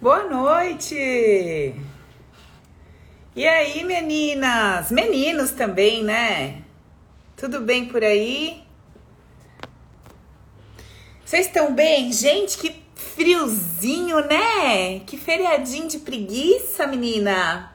Boa noite! E aí, meninas? Meninos também, né? Tudo bem por aí? Vocês estão bem? Gente, que friozinho, né? Que feriadinho de preguiça, menina.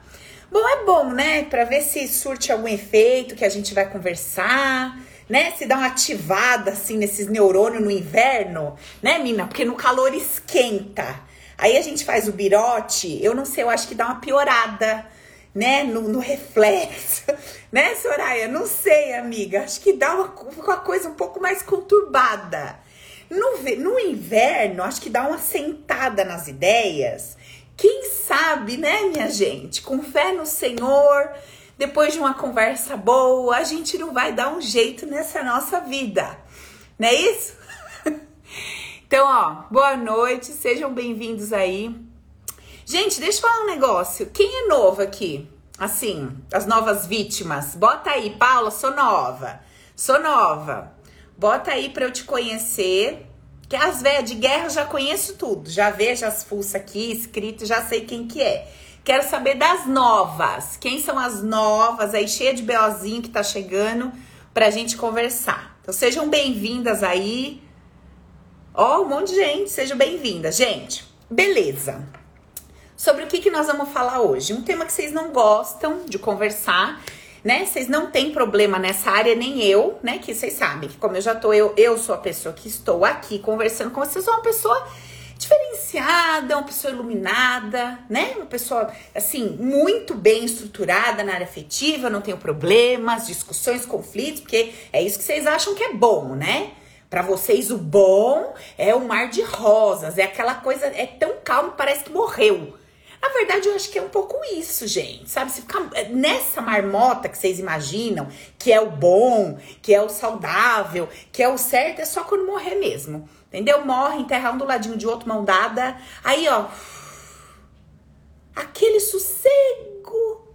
Bom, é bom, né? Para ver se surte algum efeito que a gente vai conversar, né? Se dá uma ativada assim nesses neurônios no inverno, né, mina? Porque no calor esquenta. Aí a gente faz o birote, eu não sei, eu acho que dá uma piorada, né? No, no reflexo, né, Soraya? Não sei, amiga. Acho que dá uma, uma coisa um pouco mais conturbada. No, no inverno, acho que dá uma sentada nas ideias quem sabe, né, minha gente? Com fé no Senhor, depois de uma conversa boa, a gente não vai dar um jeito nessa nossa vida. Não é isso? Então, ó, boa noite, sejam bem-vindos aí. Gente, deixa eu falar um negócio. Quem é novo aqui? Assim, as novas vítimas. Bota aí, Paula, sou nova. Sou nova. Bota aí para eu te conhecer. Que as velhas de guerra eu já conheço tudo. Já vejo as fuças aqui escrito, já sei quem que é. Quero saber das novas. Quem são as novas aí, cheia de beozinho que tá chegando pra gente conversar. Então sejam bem-vindas aí. Ó, oh, um monte de gente, sejam bem-vindas. Gente, beleza. Sobre o que, que nós vamos falar hoje? Um tema que vocês não gostam de conversar né? Vocês não têm problema nessa área, nem eu, né? Que vocês sabem que como eu já tô, eu, eu sou a pessoa que estou aqui conversando com vocês, sou uma pessoa diferenciada, uma pessoa iluminada, né? Uma pessoa, assim, muito bem estruturada na área afetiva, não tenho problemas, discussões, conflitos, porque é isso que vocês acham que é bom, né? Para vocês, o bom é o mar de rosas, é aquela coisa, é tão calmo, parece que morreu. Na verdade, eu acho que é um pouco isso, gente. Sabe? Se ficar nessa marmota que vocês imaginam, que é o bom, que é o saudável, que é o certo, é só quando morrer mesmo. Entendeu? Morre, enterra um do ladinho de outro, mão dada. Aí, ó. Aquele sossego.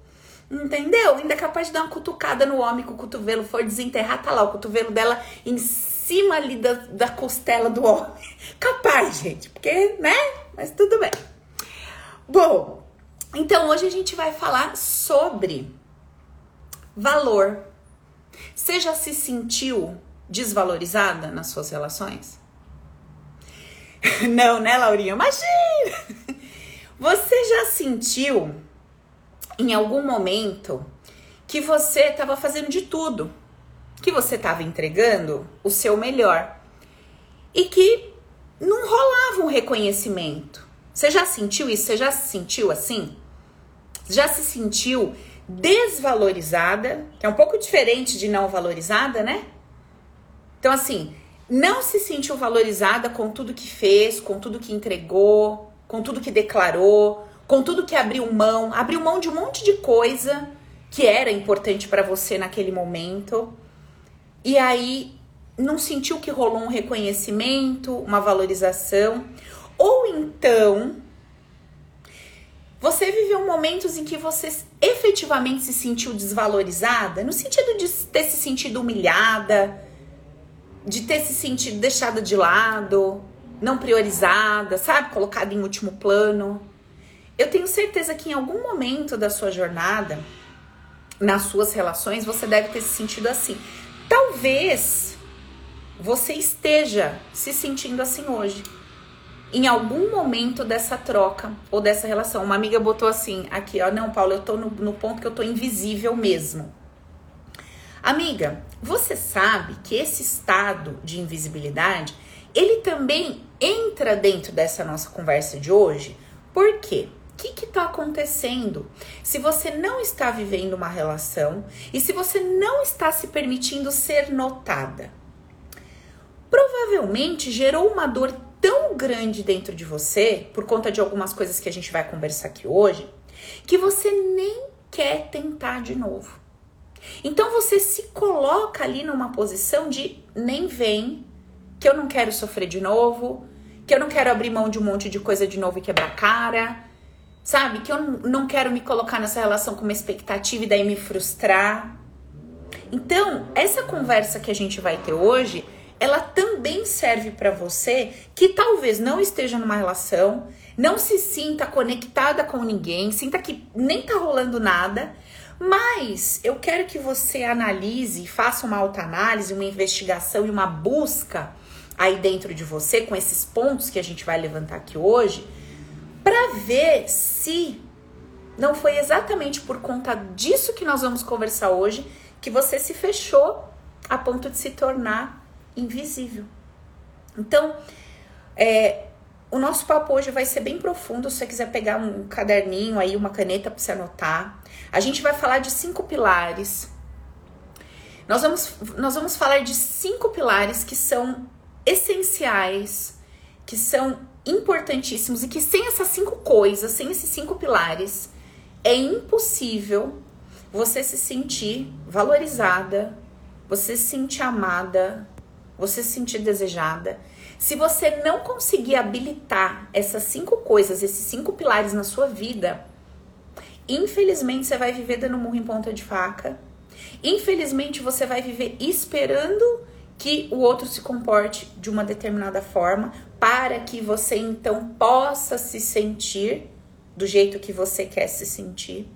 Entendeu? Ainda é capaz de dar uma cutucada no homem que o cotovelo for desenterrar, tá lá o cotovelo dela em cima ali da, da costela do homem. Capaz, gente, porque, né? Mas tudo bem. Bom, então hoje a gente vai falar sobre valor. Você já se sentiu desvalorizada nas suas relações? Não, né, Laurinha? Imagina! Você já sentiu em algum momento que você estava fazendo de tudo, que você estava entregando o seu melhor e que não rolava um reconhecimento? Você já sentiu isso? Você já se sentiu assim? Já se sentiu desvalorizada? Que é um pouco diferente de não valorizada, né? Então, assim, não se sentiu valorizada com tudo que fez, com tudo que entregou, com tudo que declarou, com tudo que abriu mão, abriu mão de um monte de coisa que era importante para você naquele momento. E aí não sentiu que rolou um reconhecimento, uma valorização. Ou então, você viveu momentos em que você efetivamente se sentiu desvalorizada, no sentido de ter se sentido humilhada, de ter se sentido deixada de lado, não priorizada, sabe? Colocada em último plano. Eu tenho certeza que em algum momento da sua jornada, nas suas relações, você deve ter se sentido assim. Talvez você esteja se sentindo assim hoje em algum momento dessa troca ou dessa relação. Uma amiga botou assim, aqui, ó, não, Paulo, eu tô no, no ponto que eu tô invisível mesmo. Amiga, você sabe que esse estado de invisibilidade, ele também entra dentro dessa nossa conversa de hoje? Por quê? Que está acontecendo? Se você não está vivendo uma relação e se você não está se permitindo ser notada, provavelmente gerou uma dor tão grande dentro de você, por conta de algumas coisas que a gente vai conversar aqui hoje, que você nem quer tentar de novo. Então você se coloca ali numa posição de nem vem, que eu não quero sofrer de novo, que eu não quero abrir mão de um monte de coisa de novo e quebrar cara, sabe? Que eu não quero me colocar nessa relação com uma expectativa e daí me frustrar. Então, essa conversa que a gente vai ter hoje ela também serve para você que talvez não esteja numa relação, Não se sinta conectada com ninguém, sinta que nem tá rolando nada. Mas eu quero que você analise, faça uma autoanálise, uma investigação e uma busca aí dentro de você com esses pontos que a gente vai levantar aqui hoje, para ver se não foi exatamente por conta disso que nós vamos conversar hoje que você se fechou a ponto de se tornar invisível. Então, é, o nosso papo hoje vai ser bem profundo. Se você quiser pegar um caderninho aí, uma caneta para você anotar, a gente vai falar de cinco pilares. Nós vamos, nós vamos falar de cinco pilares que são essenciais, que são importantíssimos e que sem essas cinco coisas, sem esses cinco pilares, é impossível você se sentir valorizada, você se sentir amada, você se sentir desejada. Se você não conseguir habilitar essas cinco coisas, esses cinco pilares na sua vida, infelizmente você vai viver dando murro em ponta de faca. Infelizmente você vai viver esperando que o outro se comporte de uma determinada forma para que você então possa se sentir do jeito que você quer se sentir.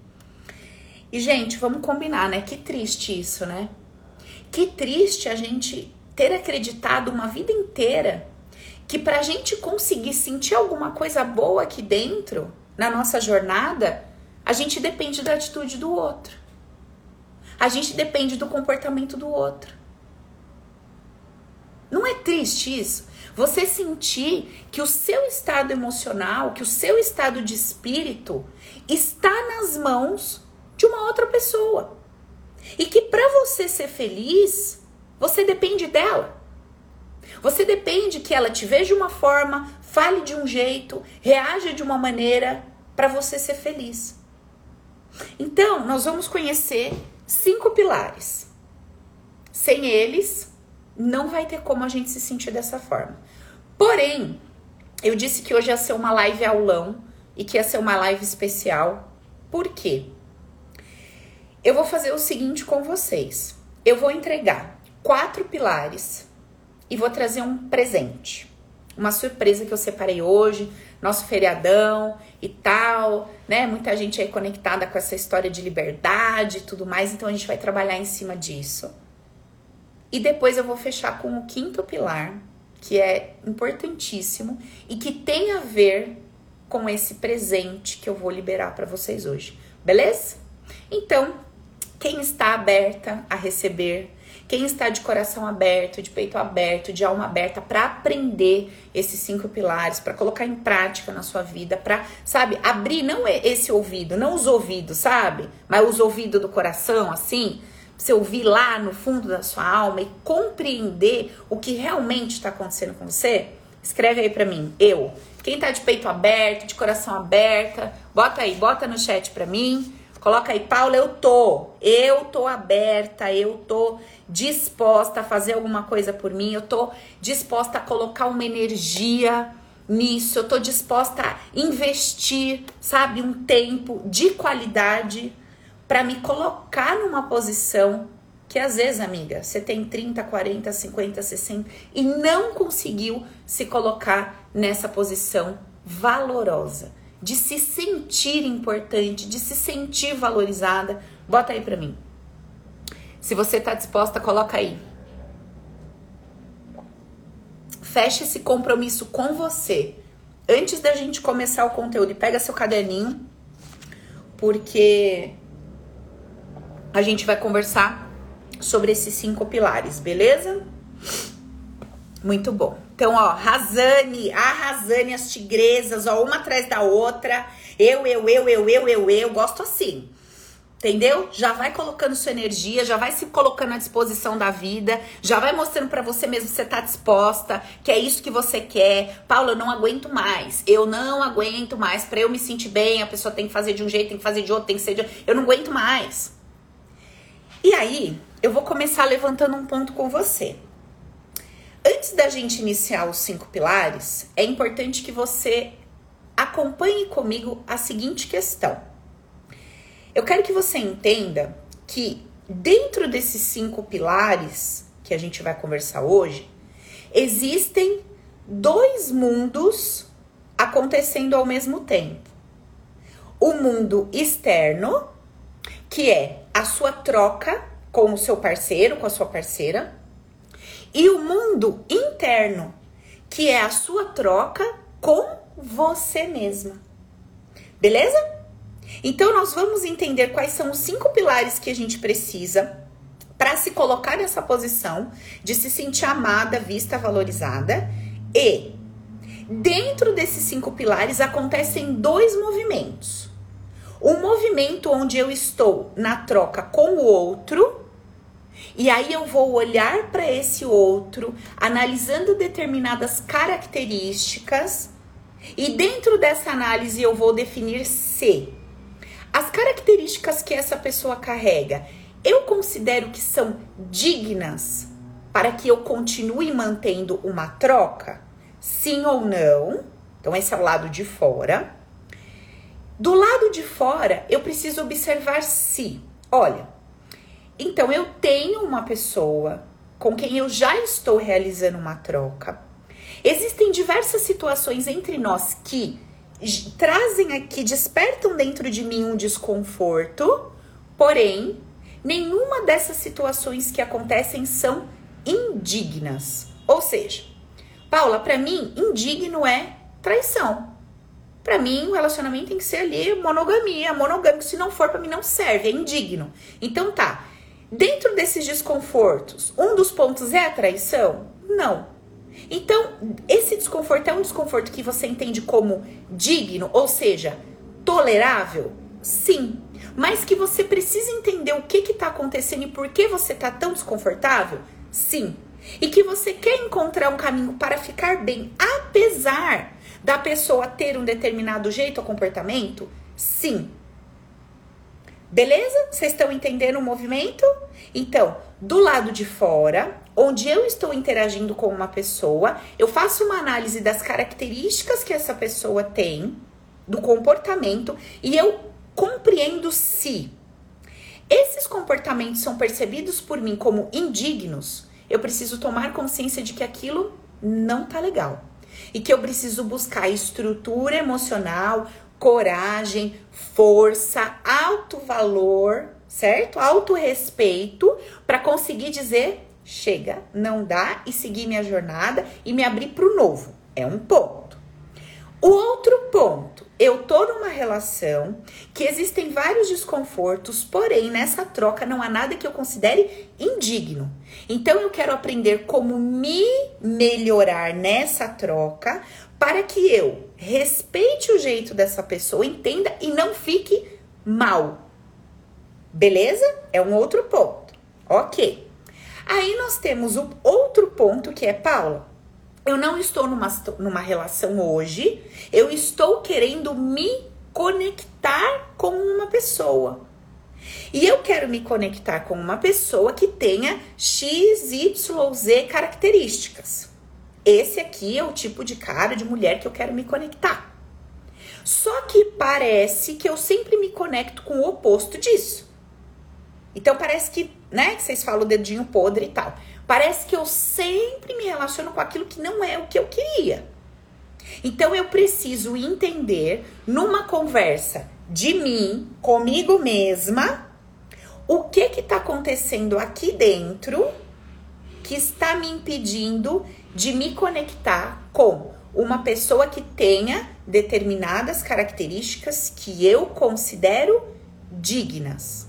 E gente, vamos combinar, né? Que triste isso, né? Que triste a gente ter acreditado uma vida inteira que para a gente conseguir sentir alguma coisa boa aqui dentro, na nossa jornada, a gente depende da atitude do outro. A gente depende do comportamento do outro. Não é triste isso? Você sentir que o seu estado emocional, que o seu estado de espírito está nas mãos de uma outra pessoa. E que para você ser feliz, você depende dela. Você depende que ela te veja de uma forma, fale de um jeito, reaja de uma maneira para você ser feliz. Então, nós vamos conhecer cinco pilares. Sem eles, não vai ter como a gente se sentir dessa forma. Porém, eu disse que hoje ia ser uma live aulão e que ia ser uma live especial. Por quê? Eu vou fazer o seguinte com vocês. Eu vou entregar quatro pilares e vou trazer um presente. Uma surpresa que eu separei hoje, nosso feriadão e tal, né? Muita gente aí conectada com essa história de liberdade e tudo mais, então a gente vai trabalhar em cima disso. E depois eu vou fechar com o quinto pilar, que é importantíssimo e que tem a ver com esse presente que eu vou liberar para vocês hoje. Beleza? Então, quem está aberta a receber quem está de coração aberto, de peito aberto, de alma aberta para aprender esses cinco pilares, para colocar em prática na sua vida, para, sabe, abrir não é esse ouvido, não os ouvidos, sabe? Mas os ouvidos do coração, assim, você ouvir lá no fundo da sua alma e compreender o que realmente está acontecendo com você? Escreve aí para mim, eu. Quem tá de peito aberto, de coração aberta, bota aí, bota no chat para mim. Coloca aí, Paula, eu tô. Eu tô aberta, eu tô disposta a fazer alguma coisa por mim, eu tô disposta a colocar uma energia nisso, eu tô disposta a investir, sabe, um tempo de qualidade para me colocar numa posição que às vezes, amiga, você tem 30, 40, 50, 60 e não conseguiu se colocar nessa posição valorosa de se sentir importante, de se sentir valorizada. Bota aí para mim. Se você tá disposta, coloca aí. Feche esse compromisso com você. Antes da gente começar o conteúdo, pega seu caderninho, porque a gente vai conversar sobre esses cinco pilares, beleza? Muito bom. Então, ó, Razane, a Razane, as tigresas, ó, uma atrás da outra. Eu, eu, eu, eu, eu, eu, eu, gosto assim. Entendeu? Já vai colocando sua energia, já vai se colocando à disposição da vida, já vai mostrando para você mesmo que você tá disposta, que é isso que você quer. Paula, eu não aguento mais. Eu não aguento mais. Para eu me sentir bem, a pessoa tem que fazer de um jeito, tem que fazer de outro, tem que ser de outro. Eu não aguento mais. E aí, eu vou começar levantando um ponto com você. Antes da gente iniciar os cinco pilares, é importante que você acompanhe comigo a seguinte questão. Eu quero que você entenda que dentro desses cinco pilares que a gente vai conversar hoje, existem dois mundos acontecendo ao mesmo tempo. O mundo externo, que é a sua troca com o seu parceiro, com a sua parceira, e o mundo interno, que é a sua troca com você mesma. Beleza? Então nós vamos entender quais são os cinco pilares que a gente precisa para se colocar nessa posição de se sentir amada, vista, valorizada. E dentro desses cinco pilares acontecem dois movimentos. Um movimento onde eu estou na troca com o outro, e aí eu vou olhar para esse outro, analisando determinadas características, e dentro dessa análise eu vou definir se as características que essa pessoa carrega eu considero que são dignas para que eu continue mantendo uma troca? Sim ou não? Então, esse é o lado de fora. Do lado de fora, eu preciso observar se, olha, então eu tenho uma pessoa com quem eu já estou realizando uma troca. Existem diversas situações entre nós que trazem aqui, despertam dentro de mim um desconforto, porém nenhuma dessas situações que acontecem são indignas. Ou seja, Paula, para mim, indigno é traição. Para mim, o relacionamento tem que ser ali monogamia, monogâmico. Se não for, para mim não serve, é indigno. Então tá. Dentro desses desconfortos, um dos pontos é a traição? Não. Então, esse desconforto é um desconforto que você entende como digno, ou seja, tolerável? Sim mas que você precisa entender o que está acontecendo e por que você está tão desconfortável? Sim. E que você quer encontrar um caminho para ficar bem, apesar da pessoa ter um determinado jeito ou comportamento? Sim. Beleza? Vocês estão entendendo o movimento? Então, do lado de fora, onde eu estou interagindo com uma pessoa, eu faço uma análise das características que essa pessoa tem, do comportamento, e eu compreendo se esses comportamentos são percebidos por mim como indignos, eu preciso tomar consciência de que aquilo não tá legal. E que eu preciso buscar estrutura emocional, coragem, força, alto valor, certo? Alto respeito para conseguir dizer chega, não dá e seguir minha jornada e me abrir para o novo. É um ponto. O outro ponto eu tô numa relação que existem vários desconfortos, porém nessa troca não há nada que eu considere indigno. Então eu quero aprender como me melhorar nessa troca para que eu respeite o jeito dessa pessoa, entenda e não fique mal. Beleza? É um outro ponto. Ok. Aí nós temos o outro ponto que é, Paula, eu não estou numa, numa relação hoje, eu estou querendo me conectar com uma pessoa. E eu quero me conectar com uma pessoa que tenha X, Y, Z características. Esse aqui é o tipo de cara de mulher que eu quero me conectar. Só que parece que eu sempre me conecto com o oposto disso. Então parece que, né, que vocês falam o dedinho podre e tal. Parece que eu sempre me relaciono com aquilo que não é o que eu queria. Então eu preciso entender numa conversa de mim, comigo mesma, o que que tá acontecendo aqui dentro que está me impedindo de me conectar com uma pessoa que tenha determinadas características que eu considero dignas.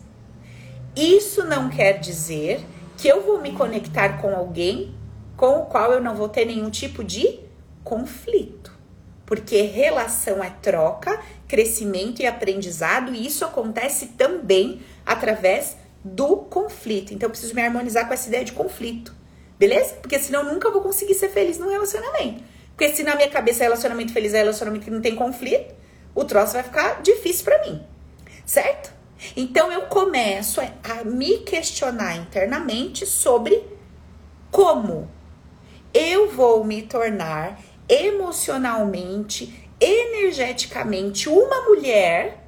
Isso não quer dizer que eu vou me conectar com alguém com o qual eu não vou ter nenhum tipo de conflito. Porque relação é troca, crescimento e aprendizado, e isso acontece também através do conflito. Então eu preciso me harmonizar com essa ideia de conflito. Beleza? Porque senão eu nunca vou conseguir ser feliz num relacionamento. Porque se na minha cabeça relacionamento feliz é relacionamento que não tem conflito, o troço vai ficar difícil para mim. Certo? Então eu começo a me questionar internamente sobre como eu vou me tornar emocionalmente, energeticamente uma mulher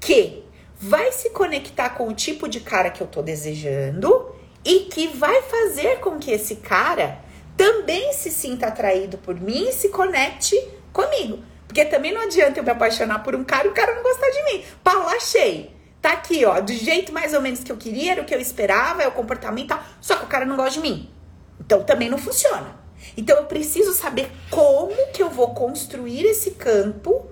que vai se conectar com o tipo de cara que eu tô desejando e que vai fazer com que esse cara também se sinta atraído por mim e se conecte comigo. Porque também não adianta eu me apaixonar por um cara e o cara não gostar de mim. Pau, achei. Tá aqui, ó, do jeito mais ou menos que eu queria, era o que eu esperava, é o comportamento tal. Só que o cara não gosta de mim. Então também não funciona. Então eu preciso saber como que eu vou construir esse campo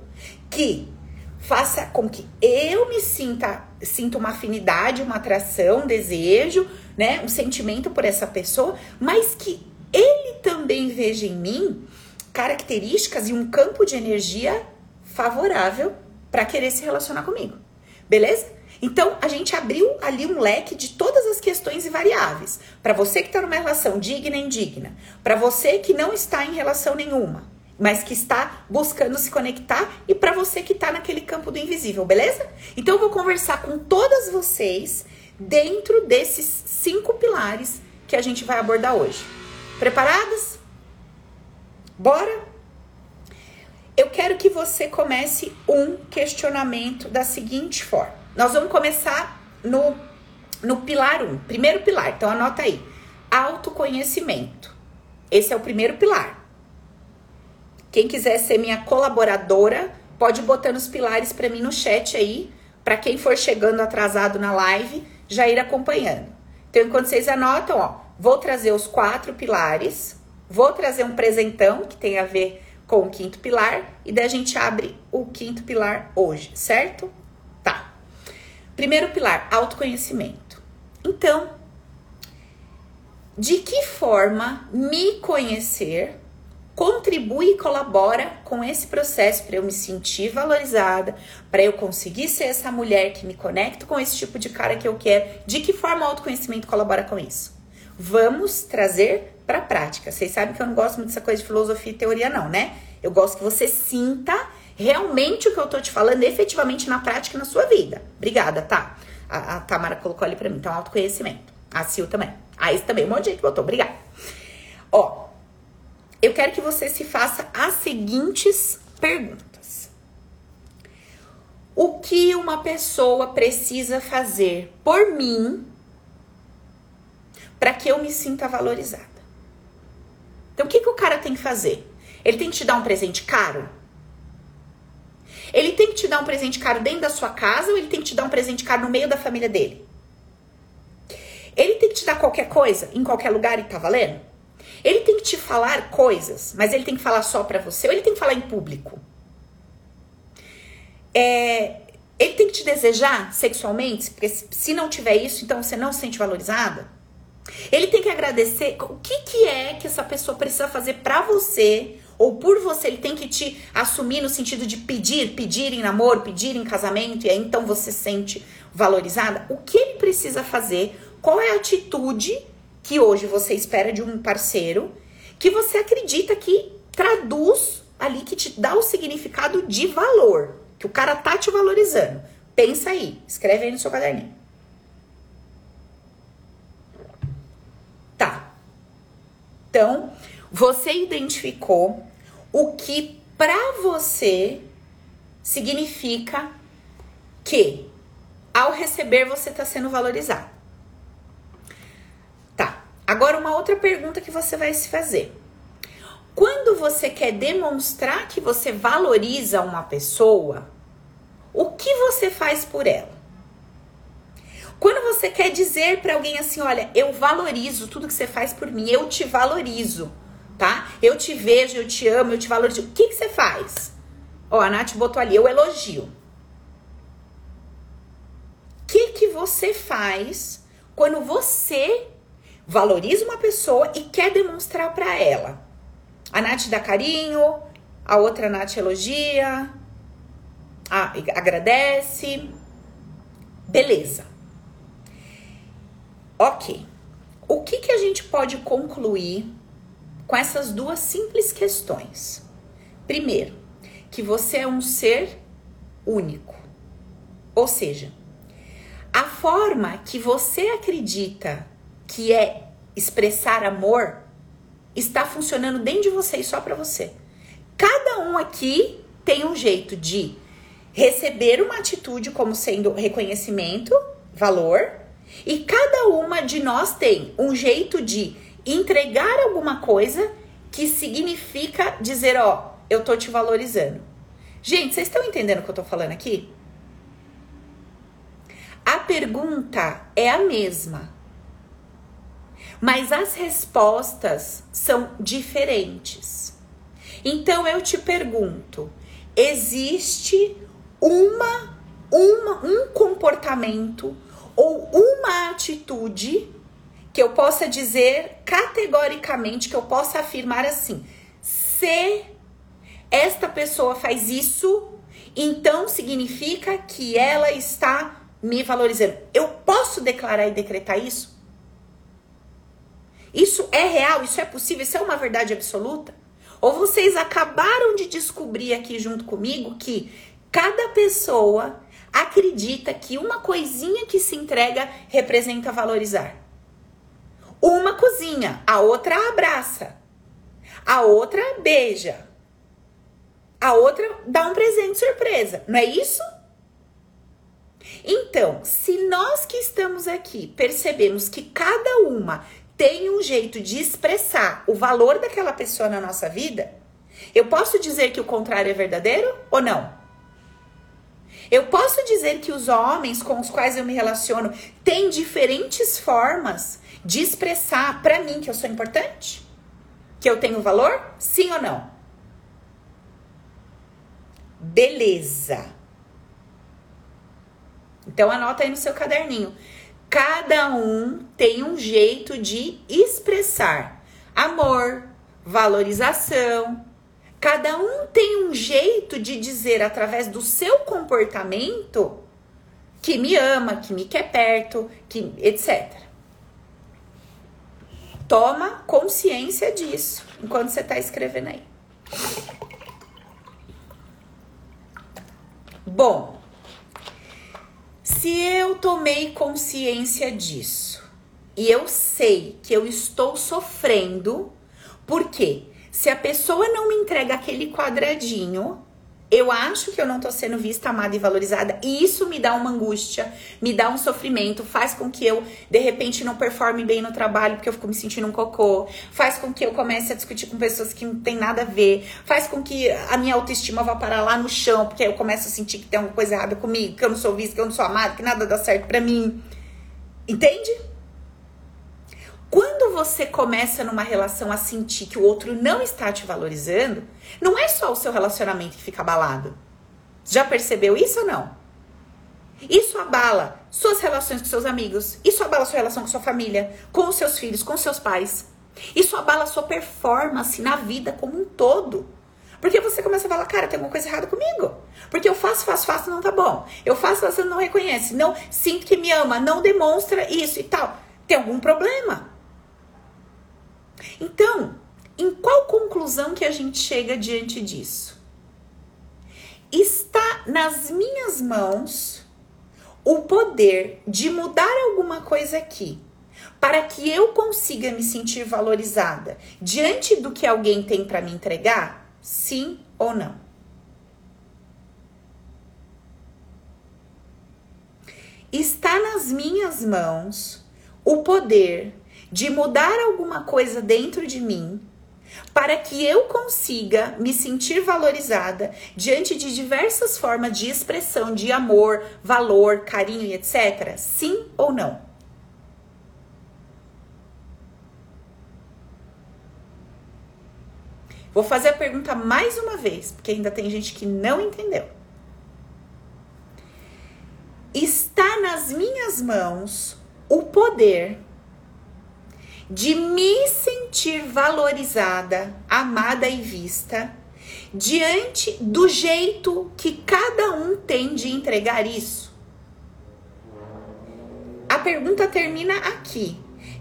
que faça com que eu me sinta, sinta uma afinidade, uma atração, um desejo, né, um sentimento por essa pessoa, mas que ele também veja em mim características e um campo de energia favorável para querer se relacionar comigo. Beleza? Então, a gente abriu ali um leque de todas as questões e variáveis. Para você que está numa relação digna e indigna, para você que não está em relação nenhuma, mas que está buscando se conectar, e para você que está naquele campo do invisível, beleza? Então, eu vou conversar com todas vocês dentro desses cinco pilares que a gente vai abordar hoje. Preparadas? Bora? Eu quero que você comece um questionamento da seguinte forma. Nós vamos começar no, no pilar 1, um, primeiro pilar. Então anota aí. Autoconhecimento. Esse é o primeiro pilar. Quem quiser ser minha colaboradora, pode botar nos pilares para mim no chat aí, para quem for chegando atrasado na live, já ir acompanhando. Então, enquanto vocês anotam, ó, vou trazer os quatro pilares, vou trazer um presentão que tem a ver com o quinto pilar e daí a gente abre o quinto pilar hoje, certo? Tá. Primeiro pilar, autoconhecimento. Então, de que forma me conhecer contribui e colabora com esse processo para eu me sentir valorizada, para eu conseguir ser essa mulher que me conecta com esse tipo de cara que eu quero. De que forma o autoconhecimento colabora com isso? Vamos trazer para a prática. Vocês sabem que eu não gosto muito dessa coisa de filosofia e teoria não, né? Eu gosto que você sinta realmente o que eu tô te falando efetivamente na prática na sua vida. Obrigada, tá? A, a Tamara colocou ali para mim, então autoconhecimento. A Sil também. A também, um monte de gente botou. Obrigada. Ó, eu quero que você se faça as seguintes perguntas. O que uma pessoa precisa fazer por mim para que eu me sinta valorizada? Então, o que, que o cara tem que fazer? Ele tem que te dar um presente caro? Ele tem que te dar um presente caro dentro da sua casa ou ele tem que te dar um presente caro no meio da família dele? Ele tem que te dar qualquer coisa em qualquer lugar e tá valendo? Ele tem que te falar coisas, mas ele tem que falar só para você ou ele tem que falar em público? É, ele tem que te desejar sexualmente, porque se não tiver isso, então você não se sente valorizada? Ele tem que agradecer. O que, que é que essa pessoa precisa fazer para você ou por você? Ele tem que te assumir no sentido de pedir, pedir em namoro, pedir em casamento, e aí então você se sente valorizada? O que ele precisa fazer? Qual é a atitude que hoje você espera de um parceiro, que você acredita que traduz ali, que te dá o significado de valor, que o cara tá te valorizando. Pensa aí, escreve aí no seu caderninho. Tá. Então, você identificou o que para você significa que ao receber você está sendo valorizado. Agora, uma outra pergunta que você vai se fazer. Quando você quer demonstrar que você valoriza uma pessoa, o que você faz por ela? Quando você quer dizer para alguém assim, olha, eu valorizo tudo que você faz por mim, eu te valorizo, tá? Eu te vejo, eu te amo, eu te valorizo. O que, que você faz? Ó, a Nath botou ali, eu elogio. O que, que você faz quando você valoriza uma pessoa e quer demonstrar para ela. A Nath dá carinho, a outra Nath elogia, a, agradece. Beleza. Ok. O que, que a gente pode concluir com essas duas simples questões? Primeiro, que você é um ser único. Ou seja, a forma que você acredita que é expressar amor, está funcionando dentro de você e só para você. Cada um aqui tem um jeito de receber uma atitude como sendo reconhecimento, valor, e cada uma de nós tem um jeito de entregar alguma coisa que significa dizer, ó, eu tô te valorizando. Gente, vocês estão entendendo o que eu tô falando aqui? A pergunta é a mesma, mas as respostas são diferentes. Então eu te pergunto: existe uma, uma um comportamento ou uma atitude que eu possa dizer categoricamente, que eu possa afirmar assim: se esta pessoa faz isso, então significa que ela está me valorizando. Eu posso declarar e decretar isso? Isso é real? Isso é possível? Isso é uma verdade absoluta? Ou vocês acabaram de descobrir aqui junto comigo que cada pessoa acredita que uma coisinha que se entrega representa valorizar? Uma cozinha, a outra abraça, a outra beija, a outra dá um presente surpresa, não é isso? Então, se nós que estamos aqui percebemos que cada uma tem um jeito de expressar o valor daquela pessoa na nossa vida, eu posso dizer que o contrário é verdadeiro ou não? Eu posso dizer que os homens com os quais eu me relaciono têm diferentes formas de expressar para mim que eu sou importante? Que eu tenho valor? Sim ou não? Beleza. Então anota aí no seu caderninho. Cada um tem um jeito de expressar amor, valorização. Cada um tem um jeito de dizer através do seu comportamento que me ama, que me quer perto, que etc. Toma consciência disso enquanto você está escrevendo aí. Bom, se eu tomei consciência disso e eu sei que eu estou sofrendo, porque se a pessoa não me entrega aquele quadradinho, eu acho que eu não tô sendo vista, amada e valorizada, e isso me dá uma angústia, me dá um sofrimento, faz com que eu, de repente, não performe bem no trabalho porque eu fico me sentindo um cocô, faz com que eu comece a discutir com pessoas que não tem nada a ver, faz com que a minha autoestima vá parar lá no chão, porque eu começo a sentir que tem alguma coisa errada comigo, que eu não sou vista, que eu não sou amada, que nada dá certo pra mim. Entende? Quando você começa numa relação a sentir que o outro não está te valorizando, não é só o seu relacionamento que fica abalado. Já percebeu isso ou não? Isso abala suas relações com seus amigos, isso abala sua relação com sua família, com os seus filhos, com seus pais. Isso abala sua performance na vida como um todo. Porque você começa a falar, cara, tem alguma coisa errada comigo. Porque eu faço, faço, faço, não tá bom. Eu faço, você não reconhece. Não sinto que me ama, não demonstra isso e tal. Tem algum problema. Então, em qual conclusão que a gente chega diante disso? Está nas minhas mãos o poder de mudar alguma coisa aqui, para que eu consiga me sentir valorizada diante do que alguém tem para me entregar? Sim ou não? Está nas minhas mãos o poder de mudar alguma coisa dentro de mim para que eu consiga me sentir valorizada diante de diversas formas de expressão de amor, valor, carinho e etc? Sim ou não? Vou fazer a pergunta mais uma vez, porque ainda tem gente que não entendeu. Está nas minhas mãos o poder de me sentir valorizada, amada e vista, diante do jeito que cada um tem de entregar isso? A pergunta termina aqui.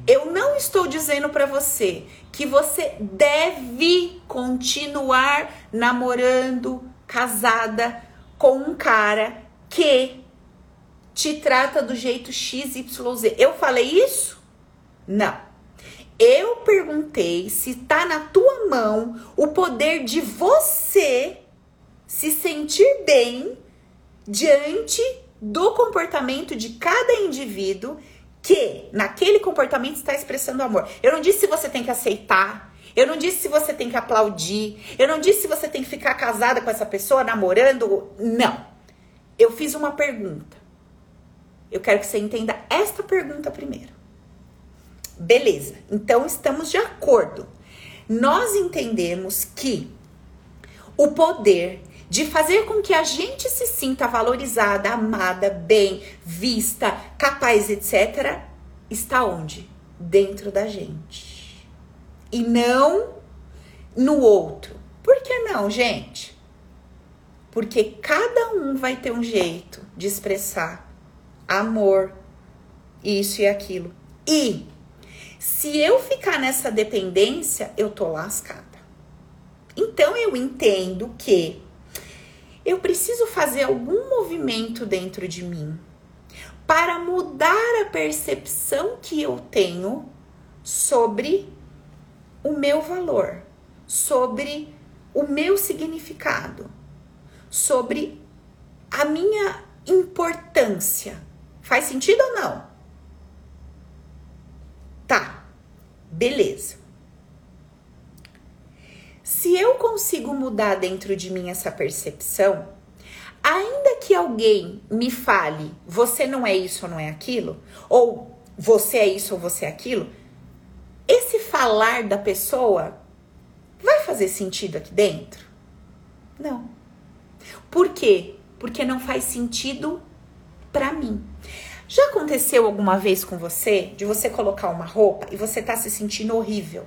Eu não estou dizendo para você que você deve continuar namorando, casada com um cara que te trata do jeito XYZ. Eu falei isso? Não. Eu perguntei se tá na tua mão o poder de você se sentir bem diante do comportamento de cada indivíduo que naquele comportamento está expressando amor. Eu não disse se você tem que aceitar, Eu não disse se você tem que aplaudir. Eu não disse se você tem que ficar casada com essa pessoa, namorando. Não. Eu fiz uma pergunta. Eu quero que você entenda esta pergunta primeiro. Beleza. Então estamos de acordo. Nós entendemos que o poder de fazer com que a gente se sinta valorizada, amada, bem, vista, capaz, etc., está onde? Dentro da gente. E não no outro. Por que não, gente? Porque cada um vai ter um jeito de expressar amor, isso e aquilo. E se eu ficar nessa dependência, eu tô lascada. Então eu entendo que eu preciso fazer algum movimento dentro de mim para mudar a percepção que eu tenho sobre o meu valor, sobre o meu significado, sobre a minha importância. Faz sentido ou não? Tá, beleza. Se eu consigo mudar dentro de mim essa percepção, ainda que alguém me fale, você não é isso ou não é aquilo, ou você é isso ou você é aquilo, esse falar da pessoa vai fazer sentido aqui dentro? Não. Por quê? Porque não faz sentido para mim. Já aconteceu alguma vez com você de você colocar uma roupa e você tá se sentindo horrível?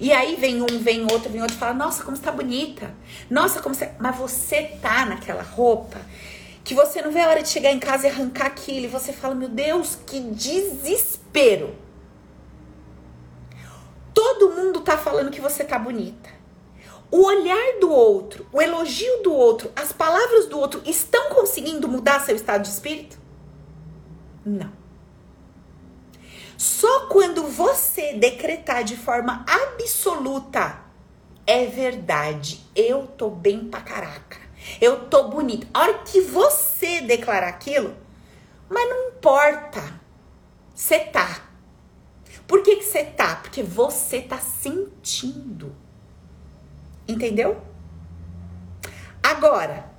E aí vem um, vem outro, vem outro e fala: Nossa, como está bonita. Nossa, como você. Mas você tá naquela roupa que você não vê a hora de chegar em casa e arrancar aquilo. E você fala: Meu Deus, que desespero. Todo mundo tá falando que você tá bonita. O olhar do outro, o elogio do outro, as palavras do outro estão conseguindo mudar seu estado de espírito? Não. Só quando você decretar de forma absoluta, é verdade, eu tô bem pra caraca, eu tô bonita. A hora que você declarar aquilo, mas não importa, você tá. Por que você tá? Porque você tá sentindo. Entendeu? Agora,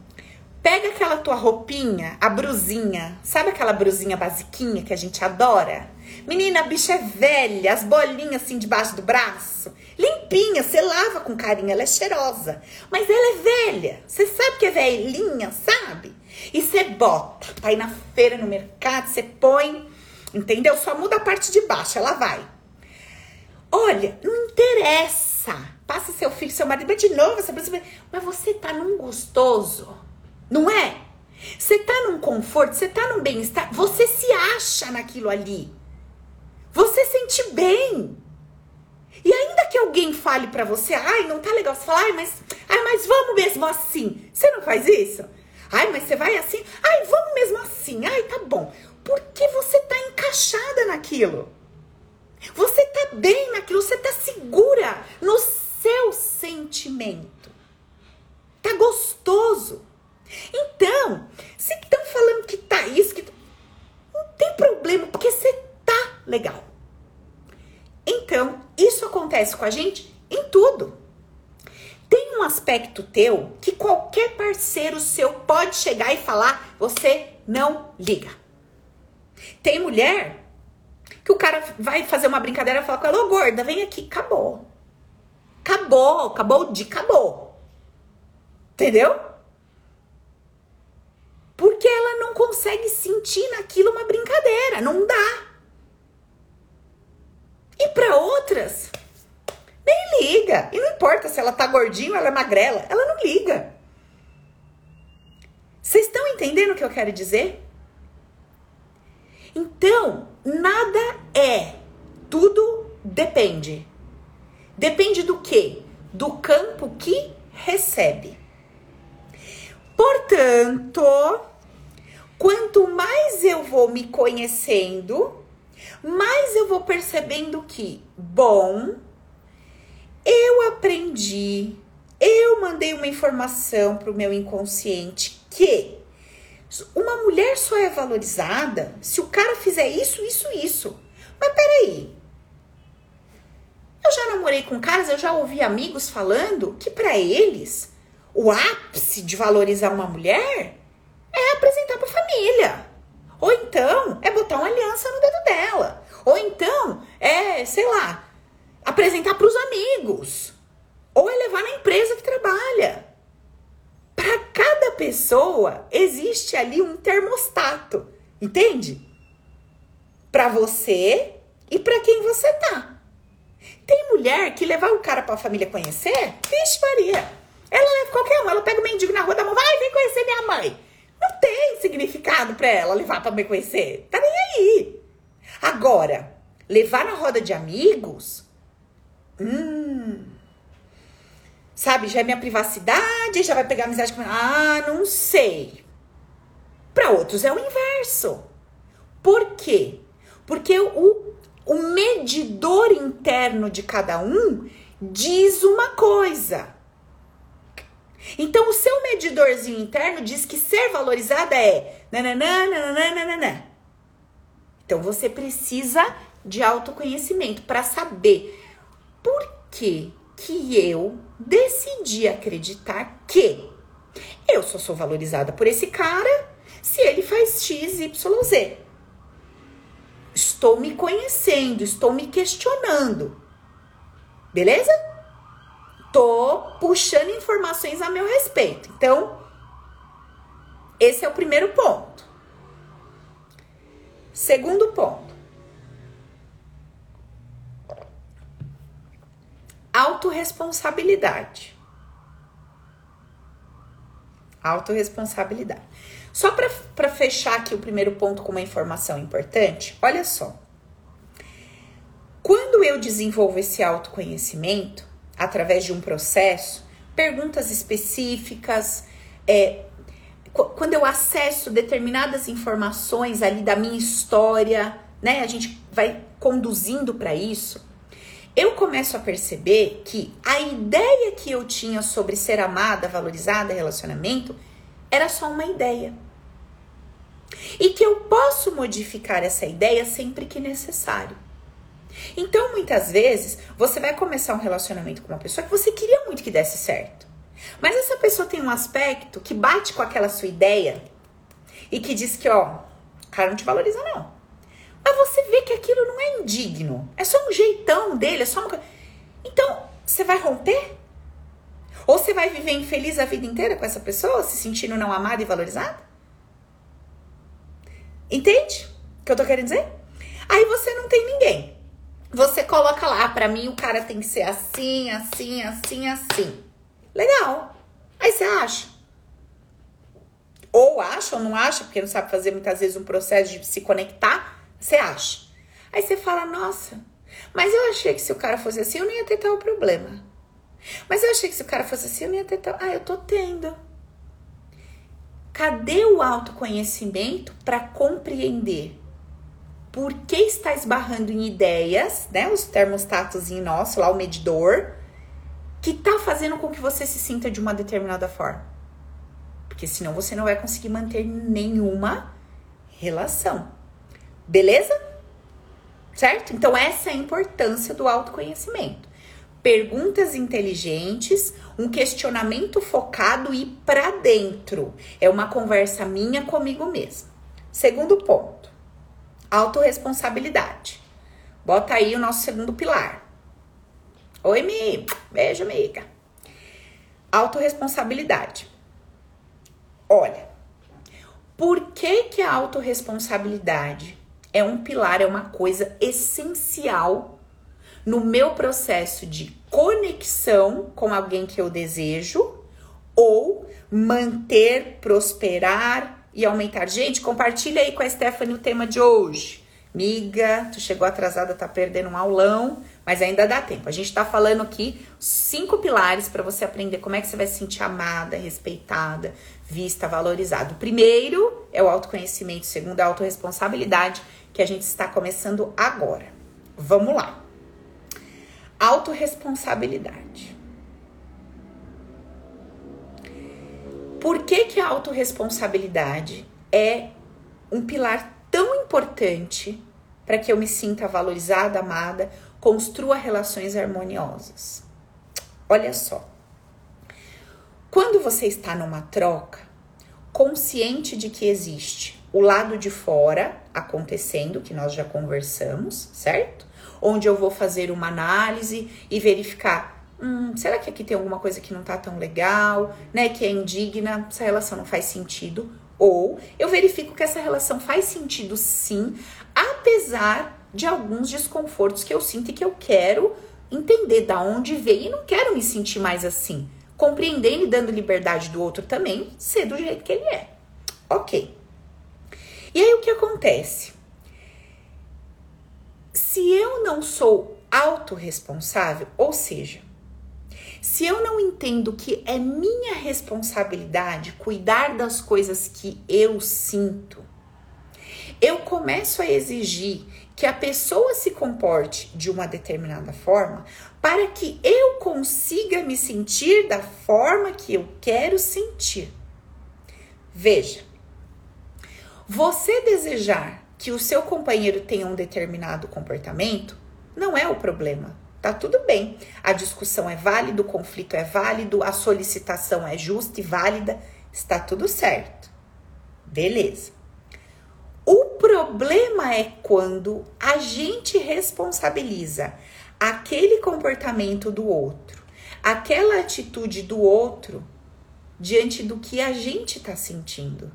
pega aquela tua roupinha, a brusinha, sabe aquela brusinha basiquinha que a gente adora? Menina, a bicha é velha, as bolinhas assim debaixo do braço. Limpinha, você lava com carinho, ela é cheirosa. Mas ela é velha. Você sabe que é velhinha, sabe? E você bota ir na feira, no mercado, você põe, entendeu? Só muda a parte de baixo, ela vai. Olha, não interessa. Passa seu filho, seu marido, de novo, essa pessoa. Mas você tá num gostoso, não é? Você tá num conforto, você tá num bem-estar, você se acha naquilo ali. Você sente bem. E ainda que alguém fale para você, ai, não tá legal, você fala, ai, mas, ai, mas vamos mesmo assim. Você não faz isso? Ai, mas você vai assim? Ai, vamos mesmo assim. Ai, tá bom. Porque você tá encaixada naquilo. Você tá bem naquilo, você tá segura no seu sentimento. Tá gostoso. Então, se estão falando que tá isso, que não tem problema, porque você tá legal. Então, isso acontece com a gente em tudo. Tem um aspecto teu que qualquer parceiro seu pode chegar e falar, você não liga. Tem mulher que o cara vai fazer uma brincadeira e fala com ela, ô gorda, vem aqui, acabou. Acabou, acabou de acabou. Entendeu? Ela não consegue sentir naquilo uma brincadeira, não dá. E para outras, nem liga. E não importa se ela tá gordinha ou ela é magrela, ela não liga. Vocês estão entendendo o que eu quero dizer? Então, nada é, tudo depende. Depende do quê? Do campo que recebe. Portanto, quanto mais eu vou me conhecendo, mais eu vou percebendo que, bom, eu aprendi, eu mandei uma informação para o meu inconsciente que uma mulher só é valorizada se o cara fizer isso, isso, isso. Mas peraí. Eu já namorei com caras, eu já ouvi amigos falando que para eles o ápice de valorizar uma mulher é apresentar para família. Ou então é botar uma aliança no dedo dela. Ou então é, sei lá, apresentar para os amigos. Ou é levar na empresa que trabalha. Para cada pessoa existe ali um termostato, entende? Para você e para quem você tá. Tem mulher que levar o cara para a família conhecer, vixe Maria. Ela leva qualquer um, ela pega o mendigo na rua da mão, vai, vem conhecer minha mãe. Não tem significado para ela levar para me conhecer. Tá nem aí. Agora, levar na roda de amigos, hum, sabe, já é minha privacidade, já vai pegar amizade com Ah, não sei. Para outros é o inverso. Por quê? Porque o, o medidor interno de cada um diz uma coisa. Então, o seu medidorzinho interno diz que ser valorizada é nananã, nananã, nananã. Então, você precisa de autoconhecimento para saber por que que eu decidi acreditar que eu só sou valorizada por esse cara se ele faz X, Y, Z. Estou me conhecendo, estou me questionando. Beleza? Tô puxando informações a meu respeito. Então, esse é o primeiro ponto. Segundo ponto. Autoresponsabilidade. Autoresponsabilidade. Só para fechar aqui o primeiro ponto com uma informação importante, olha só. Quando eu desenvolvo esse autoconhecimento, através de um processo, perguntas específicas, é, quando eu acesso determinadas informações ali da minha história, né? A gente vai conduzindo para isso. Eu começo a perceber que a ideia que eu tinha sobre ser amada, valorizada, relacionamento, era só uma ideia. E que eu posso modificar essa ideia sempre que necessário. Então, muitas vezes, você vai começar um relacionamento com uma pessoa que você queria muito que desse certo. Mas essa pessoa tem um aspecto que bate com aquela sua ideia e que diz que, ó, o cara não te valoriza, não. Mas você vê que aquilo não é indigno. É só um jeitão dele, é só uma coisa. Então, você vai romper? Ou você vai viver infeliz a vida inteira com essa pessoa, se sentindo não amada e valorizada? Entende o que eu tô querendo dizer? Aí você não tem ninguém. Você coloca lá, para mim o cara tem que ser assim, assim, assim, assim. Legal. Aí você acha. Ou acha ou não acha, porque não sabe fazer muitas vezes um processo de se conectar, você acha. Aí você fala, nossa, mas eu achei que se o cara fosse assim, eu não ia ter tal problema. Mas eu achei que se o cara fosse assim, eu não ia ter tal. Ah, eu tô tendo. Cadê o autoconhecimento para compreender por que está esbarrando em ideias, né? Os termostatos nosso, lá o medidor, que tá fazendo com que você se sinta de uma determinada forma. Porque senão você não vai conseguir manter nenhuma relação. Beleza? Certo? Então essa é a importância do autoconhecimento. Perguntas inteligentes, um questionamento focado e para dentro. É uma conversa minha comigo mesma. Segundo ponto Autoresponsabilidade. Bota aí o nosso segundo pilar. Oi, Mi. Beijo, amiga. Autoresponsabilidade. Olha, por que, que a autorresponsabilidade é um pilar, é uma coisa essencial no meu processo de conexão com alguém que eu desejo ou manter, prosperar, e aumentar. Gente, compartilha aí com a Stephanie o tema de hoje. Miga, tu chegou atrasada, tá perdendo um aulão, mas ainda dá tempo. A gente tá falando aqui cinco pilares para você aprender como é que você vai se sentir amada, respeitada, vista, valorizada. O primeiro é o autoconhecimento, o segundo é a autorresponsabilidade, que a gente está começando agora. Vamos lá. Autoresponsabilidade. Por que, que a autorresponsabilidade é um pilar tão importante para que eu me sinta valorizada, amada, Construa relações harmoniosas. Olha só. Quando você está numa troca, consciente de que existe o lado de fora acontecendo, que nós já conversamos, certo? Onde eu vou fazer uma análise e verificar, hum, será que aqui tem alguma coisa que não tá tão legal, né? Que é indigna, essa relação não faz sentido. Ou eu verifico que essa relação faz sentido sim, apesar de alguns desconfortos que eu sinto e que eu quero entender da onde veio e não quero me sentir mais assim. Compreendendo e dando liberdade do outro também, ser do jeito que ele é. Ok. E aí o que acontece? Se eu não sou autorresponsável, ou seja, se eu não entendo que é minha responsabilidade cuidar das coisas que eu sinto, eu começo a exigir que a pessoa se comporte de uma determinada forma para que eu consiga me sentir da forma que eu quero sentir. Veja, você desejar que o seu companheiro tenha um determinado comportamento não é o problema. Tá tudo bem. A discussão é válida, o conflito é válido, a solicitação é justa e válida, está tudo certo. Beleza. O problema é quando a gente responsabiliza aquele comportamento do outro, aquela atitude do outro diante do que a gente está sentindo.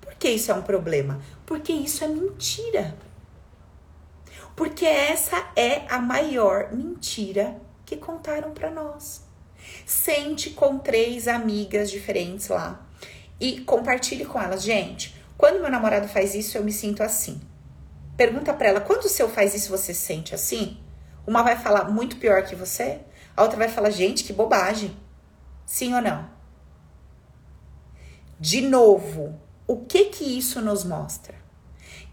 Por que isso é um problema? Porque isso é mentira. Porque essa é a maior mentira que contaram para nós. Sente com três amigas diferentes lá e compartilhe com elas, gente. Quando meu namorado faz isso, eu me sinto assim. Pergunta para ela: quando o seu faz isso, você se sente assim? Uma vai falar muito pior que você, a outra vai falar: gente, que bobagem. Sim ou não? De novo, o que que isso nos mostra?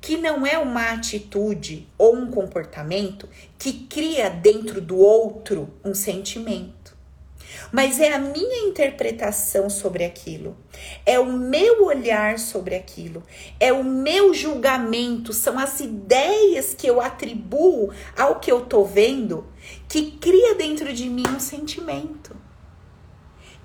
Que não é uma atitude ou um comportamento que cria dentro do outro um sentimento. Mas é a minha interpretação sobre aquilo, é o meu olhar sobre aquilo, é o meu julgamento, são as ideias que eu atribuo ao que eu tô vendo que cria dentro de mim um sentimento.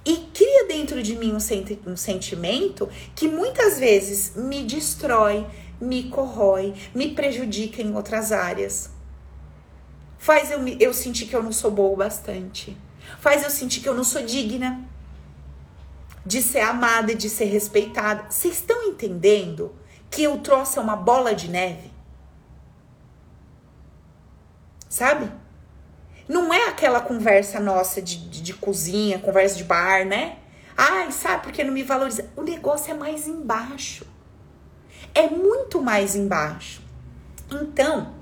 E cria dentro de mim um, um sentimento que muitas vezes me destrói, me corrói, me prejudica em outras áreas. Faz eu, eu sentir que eu não sou boa o bastante faz eu sentir que eu não sou digna de ser amada e de ser respeitada. Vocês estão entendendo que o troço é uma bola de neve? Sabe? Não é aquela conversa nossa de, de, de cozinha, conversa de bar, né? Ai, sabe porque não me valoriza? O negócio é mais embaixo. É muito mais embaixo. Então,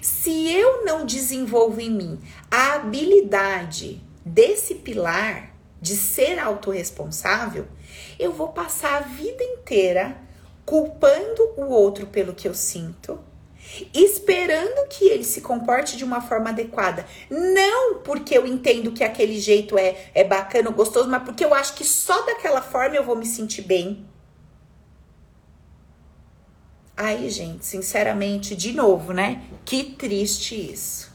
se eu não desenvolvo em mim a habilidade desse pilar de ser autorresponsável, eu vou passar a vida inteira culpando o outro pelo que eu sinto, esperando que ele se comporte de uma forma adequada. Não porque eu entendo que aquele jeito é, é bacana, gostoso, mas porque eu acho que só daquela forma eu vou me sentir bem. Aí, gente, sinceramente, de novo, né? Que triste isso.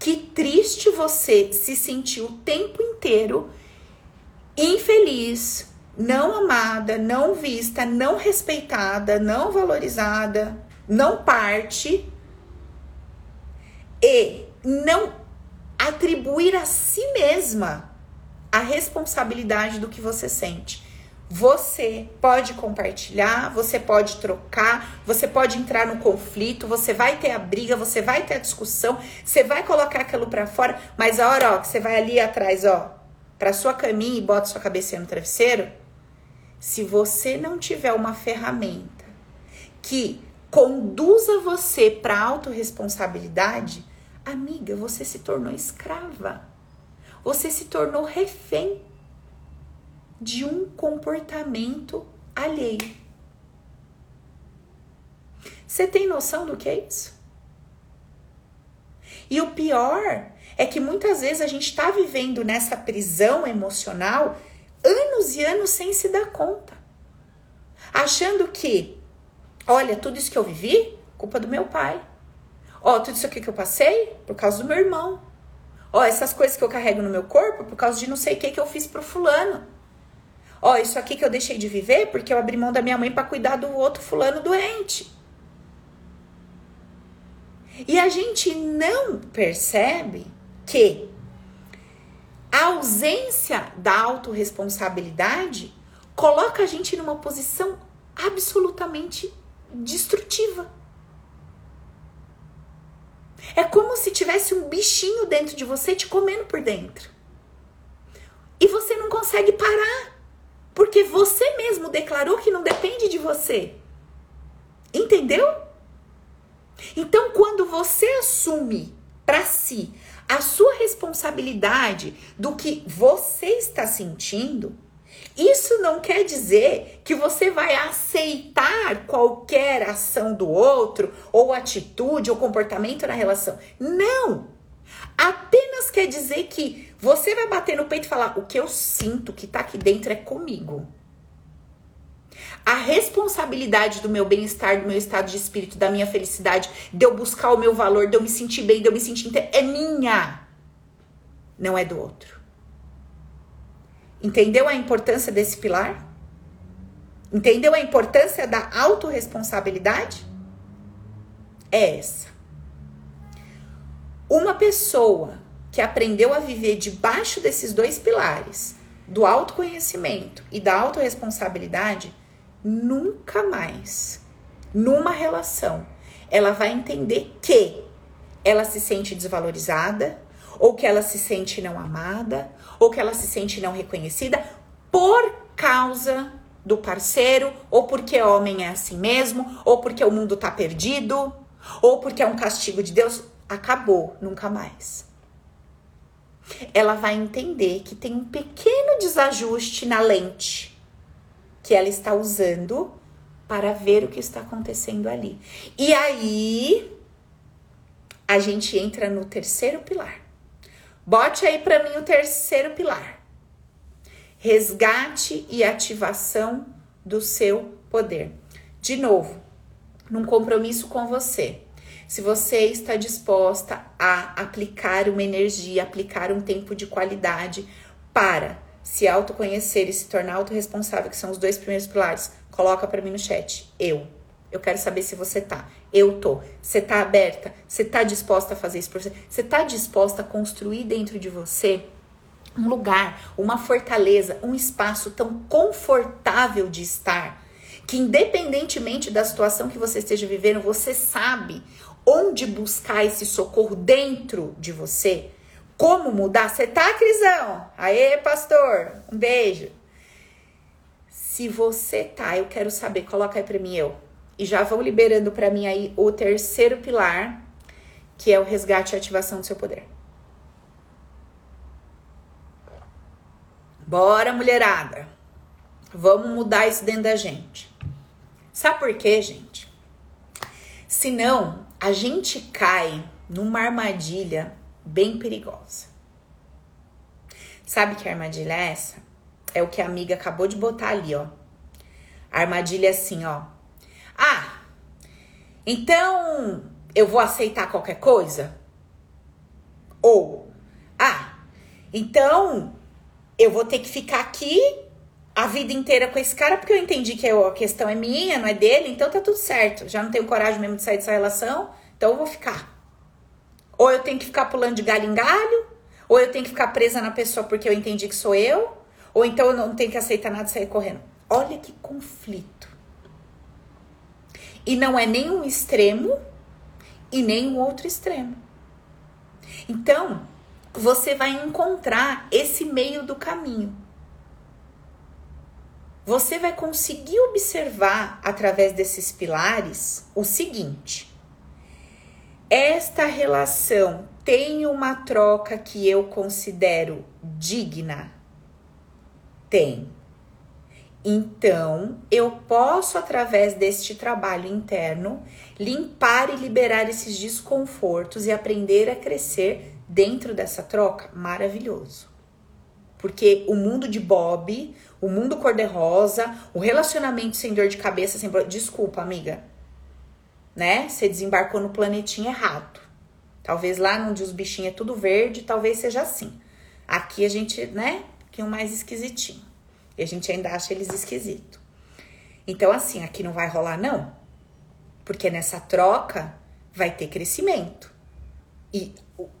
Que triste você se sentir o tempo inteiro infeliz, não amada, não vista, não respeitada, não valorizada, não parte e não atribuir a si mesma a responsabilidade do que você sente. Você pode compartilhar, você pode trocar, você pode entrar no conflito, você vai ter a briga, você vai ter a discussão, você vai colocar aquilo para fora, mas a hora ó, que você vai ali atrás, ó, para sua caminha e bota sua cabeça no travesseiro, se você não tiver uma ferramenta que conduza você para autorresponsabilidade, amiga, você se tornou escrava. Você se tornou refém de um comportamento alheio. Você tem noção do que é isso? E o pior é que muitas vezes a gente está vivendo nessa prisão emocional anos e anos sem se dar conta. Achando que, olha, tudo isso que eu vivi, culpa do meu pai. Ó, tudo isso aqui que eu passei por causa do meu irmão. Ó, essas coisas que eu carrego no meu corpo por causa de não sei o que que eu fiz pro fulano. Ó, isso aqui que eu deixei de viver porque eu abri mão da minha mãe para cuidar do outro fulano doente. E a gente não percebe que a ausência da autorresponsabilidade coloca a gente numa posição absolutamente destrutiva. É como se tivesse um bichinho dentro de você te comendo por dentro. E você não consegue parar. Porque você mesmo declarou que não depende de você. Entendeu? Então, quando você assume para si a sua responsabilidade do que você está sentindo, isso não quer dizer que você vai aceitar qualquer ação do outro, ou atitude, ou comportamento na relação. Não! Apenas quer dizer que você vai bater no peito e falar: o que eu sinto que tá aqui dentro é comigo. A responsabilidade do meu bem-estar, do meu estado de espírito, da minha felicidade, de eu buscar o meu valor, de eu me sentir bem, de eu me sentir inteira, é minha. Não é do outro. Entendeu a importância desse pilar? Entendeu a importância da autorresponsabilidade? É essa. Uma pessoa que aprendeu a viver debaixo desses dois pilares, do autoconhecimento e da autorresponsabilidade, nunca mais, numa relação, ela vai entender que ela se sente desvalorizada, ou que ela se sente não amada, ou que ela se sente não reconhecida por causa do parceiro, ou porque homem é assim mesmo, ou porque o mundo tá perdido, ou porque é um castigo de Deus. Acabou, nunca mais. Ela vai entender que tem um pequeno desajuste na lente que ela está usando para ver o que está acontecendo ali. E aí a gente entra no terceiro pilar Bote aí para mim o terceiro pilar. Resgate e ativação do seu poder. De novo, num compromisso com você. Se você está disposta a aplicar uma energia, aplicar um tempo de qualidade para se autoconhecer e se tornar autorresponsável, que são os dois primeiros pilares, coloca para mim no chat. Eu. Eu quero saber se você tá. Eu tô. Você tá aberta? Você tá disposta a fazer isso por você? Você tá disposta a construir dentro de você um lugar, uma fortaleza, um espaço tão confortável de estar, que independentemente da situação que você esteja vivendo, você sabe onde buscar esse socorro dentro de você? Como mudar? Você tá, Crisão? Aê, pastor, um beijo. Se você tá, eu quero saber, coloca aí pra mim eu. E já vão liberando para mim aí o terceiro pilar, que é o resgate e ativação do seu poder. Bora, mulherada. Vamos mudar isso dentro da gente. Sabe por quê, gente? Senão, a gente cai numa armadilha bem perigosa. Sabe que armadilha é essa? É o que a amiga acabou de botar ali, ó. A armadilha é assim, ó. Ah, então eu vou aceitar qualquer coisa? Ou, ah, então eu vou ter que ficar aqui a vida inteira com esse cara porque eu entendi que a questão é minha, não é dele, então tá tudo certo. Já não tenho coragem mesmo de sair dessa relação, então eu vou ficar. Ou eu tenho que ficar pulando de galho em galho, ou eu tenho que ficar presa na pessoa porque eu entendi que sou eu, ou então eu não tenho que aceitar nada e sair correndo. Olha que conflito. E não é nem um extremo e nem um outro extremo. Então, você vai encontrar esse meio do caminho. Você vai conseguir observar através desses pilares o seguinte: esta relação tem uma troca que eu considero digna? Tem. Então, eu posso, através deste trabalho interno, limpar e liberar esses desconfortos e aprender a crescer dentro dessa troca? Maravilhoso. Porque o mundo de Bob, o mundo cor-de-rosa, o relacionamento sem dor de cabeça, sem. Desculpa, amiga. né? Você desembarcou no planetinho errado. Talvez lá onde os bichinhos é tudo verde, talvez seja assim. Aqui a gente, né? Que um mais esquisitinho. E a gente ainda acha eles esquisito. Então, assim, aqui não vai rolar, não. Porque nessa troca vai ter crescimento. E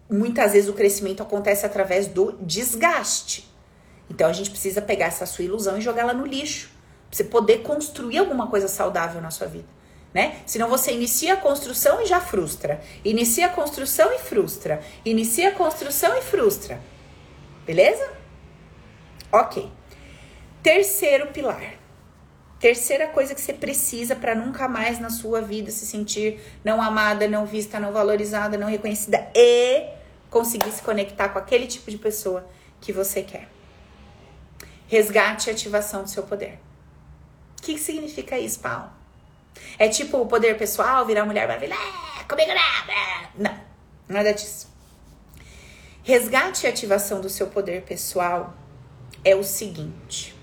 muitas vezes o crescimento acontece através do desgaste. Então a gente precisa pegar essa sua ilusão e jogá-la no lixo. Pra você poder construir alguma coisa saudável na sua vida. Né? Senão você inicia a construção e já frustra. Inicia a construção e frustra. Inicia a construção e frustra. Beleza? Ok. Terceiro pilar. Terceira coisa que você precisa para nunca mais na sua vida se sentir não amada, não vista, não valorizada, não reconhecida e conseguir se conectar com aquele tipo de pessoa que você quer. Resgate e ativação do seu poder. O que, que significa isso, Paulo? É tipo o poder pessoal, virar mulher maravilha, ah, comigo nada. Não, nada disso. Resgate e ativação do seu poder pessoal é o seguinte.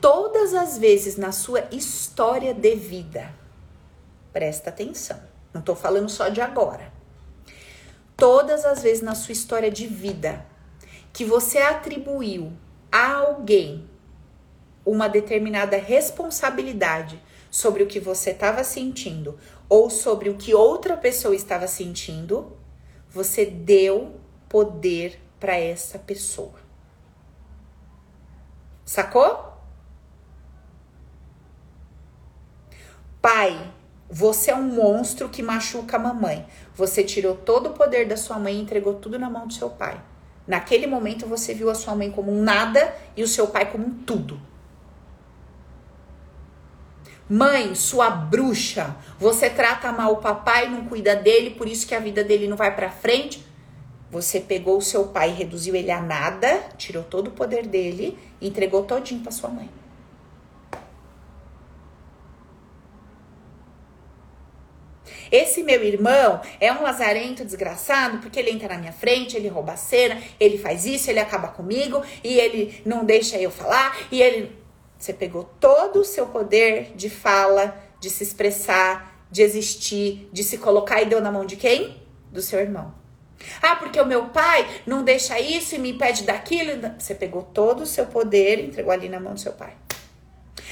Todas as vezes na sua história de vida, presta atenção, não tô falando só de agora. Todas as vezes na sua história de vida que você atribuiu a alguém uma determinada responsabilidade sobre o que você estava sentindo ou sobre o que outra pessoa estava sentindo, você deu poder para essa pessoa. Sacou? Pai, você é um monstro que machuca a mamãe. Você tirou todo o poder da sua mãe e entregou tudo na mão do seu pai. Naquele momento você viu a sua mãe como um nada e o seu pai como um tudo. Mãe, sua bruxa, você trata mal o papai, não cuida dele, por isso que a vida dele não vai para frente. Você pegou o seu pai, reduziu ele a nada, tirou todo o poder dele e entregou todinho para sua mãe. Esse meu irmão é um lazarento desgraçado porque ele entra na minha frente, ele rouba a cena, ele faz isso, ele acaba comigo e ele não deixa eu falar e ele. Você pegou todo o seu poder de fala, de se expressar, de existir, de se colocar e deu na mão de quem? Do seu irmão. Ah, porque o meu pai não deixa isso e me impede daquilo. Você pegou todo o seu poder e entregou ali na mão do seu pai.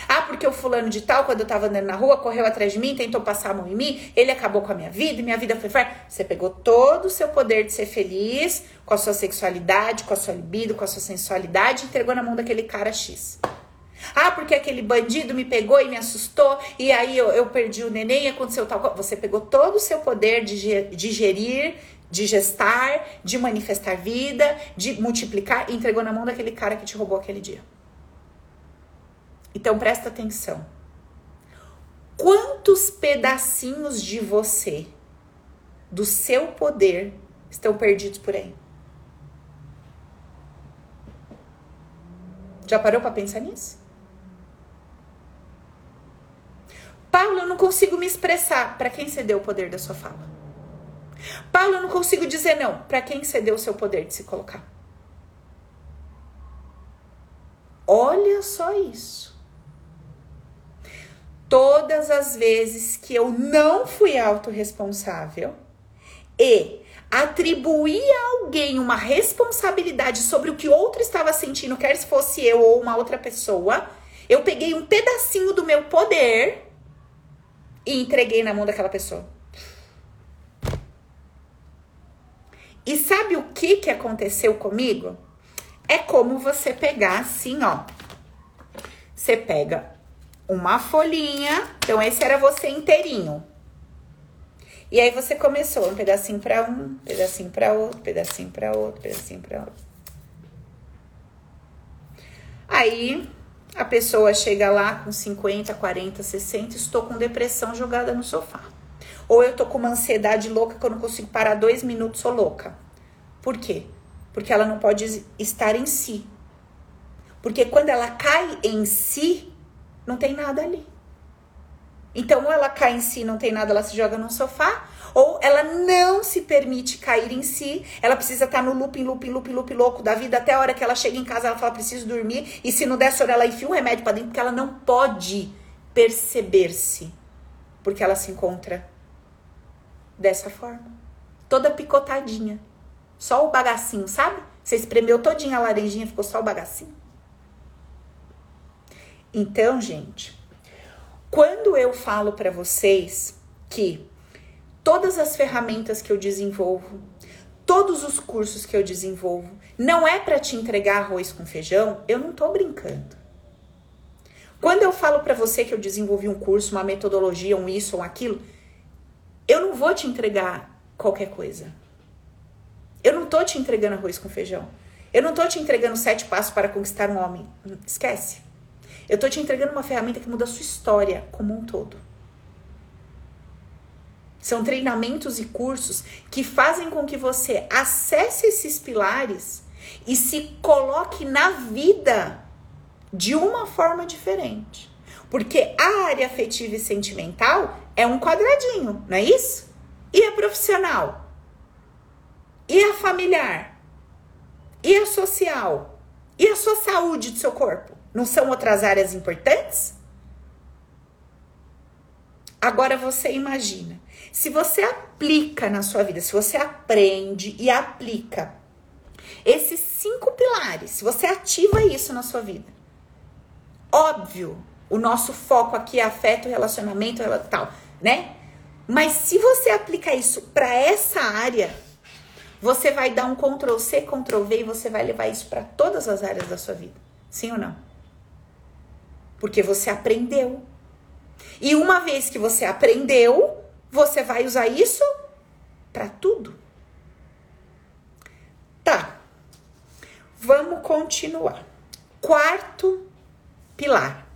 Ah, porque o fulano de tal, quando eu tava andando na rua, correu atrás de mim, tentou passar a mão em mim, ele acabou com a minha vida, minha vida foi fácil. Você pegou todo o seu poder de ser feliz, com a sua sexualidade, com a sua libido, com a sua sensualidade, e entregou na mão daquele cara X. Ah, porque aquele bandido me pegou e me assustou, e aí eu, eu perdi o neném e aconteceu tal coisa. Você pegou todo o seu poder de, de gerir, de gestar, de manifestar vida, de multiplicar, e entregou na mão daquele cara que te roubou aquele dia. Então presta atenção. Quantos pedacinhos de você, do seu poder, estão perdidos por aí? Já parou para pensar nisso? Paulo, eu não consigo me expressar. Para quem cedeu o poder da sua fala? Paulo, eu não consigo dizer não. Para quem cedeu o seu poder de se colocar? Olha só isso todas as vezes que eu não fui autorresponsável e atribuí a alguém uma responsabilidade sobre o que outro estava sentindo, quer se fosse eu ou uma outra pessoa, eu peguei um pedacinho do meu poder e entreguei na mão daquela pessoa. E sabe o que que aconteceu comigo? É como você pegar assim, ó. Você pega uma folhinha. Então, esse era você inteirinho. E aí você começou um pedacinho para um, pedacinho para outro, pedacinho para outro, pedacinho para outro. Aí a pessoa chega lá com 50, 40, 60, estou com depressão jogada no sofá. Ou eu tô com uma ansiedade louca que eu não consigo parar dois minutos, sou louca. Por quê? Porque ela não pode estar em si. Porque quando ela cai em si, não tem nada ali. Então, ou ela cai em si, não tem nada, ela se joga no sofá, ou ela não se permite cair em si, ela precisa estar no looping, looping, looping, looping louco da vida, até a hora que ela chega em casa, ela fala, preciso dormir, e se não der sono, ela enfia um remédio para dentro, porque ela não pode perceber-se. porque ela se encontra dessa forma, toda picotadinha. Só o bagacinho, sabe? Você espremeu todinha a laranjinha, ficou só o bagacinho. Então, gente, quando eu falo para vocês que todas as ferramentas que eu desenvolvo, todos os cursos que eu desenvolvo, não é para te entregar arroz com feijão, eu não tô brincando. Quando eu falo para você que eu desenvolvi um curso, uma metodologia, um isso ou aquilo, eu não vou te entregar qualquer coisa. Eu não tô te entregando arroz com feijão. Eu não tô te entregando sete passos para conquistar um homem. Esquece. Eu tô te entregando uma ferramenta que muda a sua história como um todo. São treinamentos e cursos que fazem com que você acesse esses pilares e se coloque na vida de uma forma diferente. Porque a área afetiva e sentimental é um quadradinho, não é isso? E a profissional? E a familiar? E a social? E a sua saúde do seu corpo? Não são outras áreas importantes? Agora você imagina, se você aplica na sua vida, se você aprende e aplica esses cinco pilares, se você ativa isso na sua vida, óbvio, o nosso foco aqui é afeto, relacionamento, tal, né? Mas se você aplica isso para essa área, você vai dar um Ctrl C, Ctrl V e você vai levar isso para todas as áreas da sua vida. Sim ou não? Porque você aprendeu. E uma vez que você aprendeu, você vai usar isso para tudo. Tá. Vamos continuar. Quarto pilar.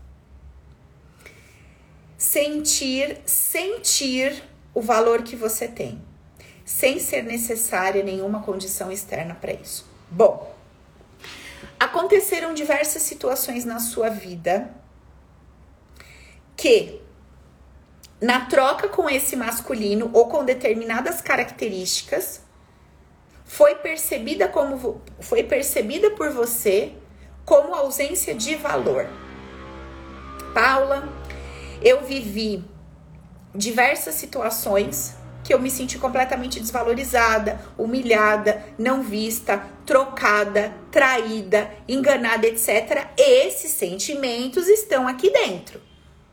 Sentir, sentir o valor que você tem sem ser necessária nenhuma condição externa para isso. Bom, aconteceram diversas situações na sua vida que na troca com esse masculino ou com determinadas características foi percebida como foi percebida por você como ausência de valor. Paula, eu vivi diversas situações que eu me senti completamente desvalorizada, humilhada, não vista, trocada, traída, enganada, etc. Esses sentimentos estão aqui dentro.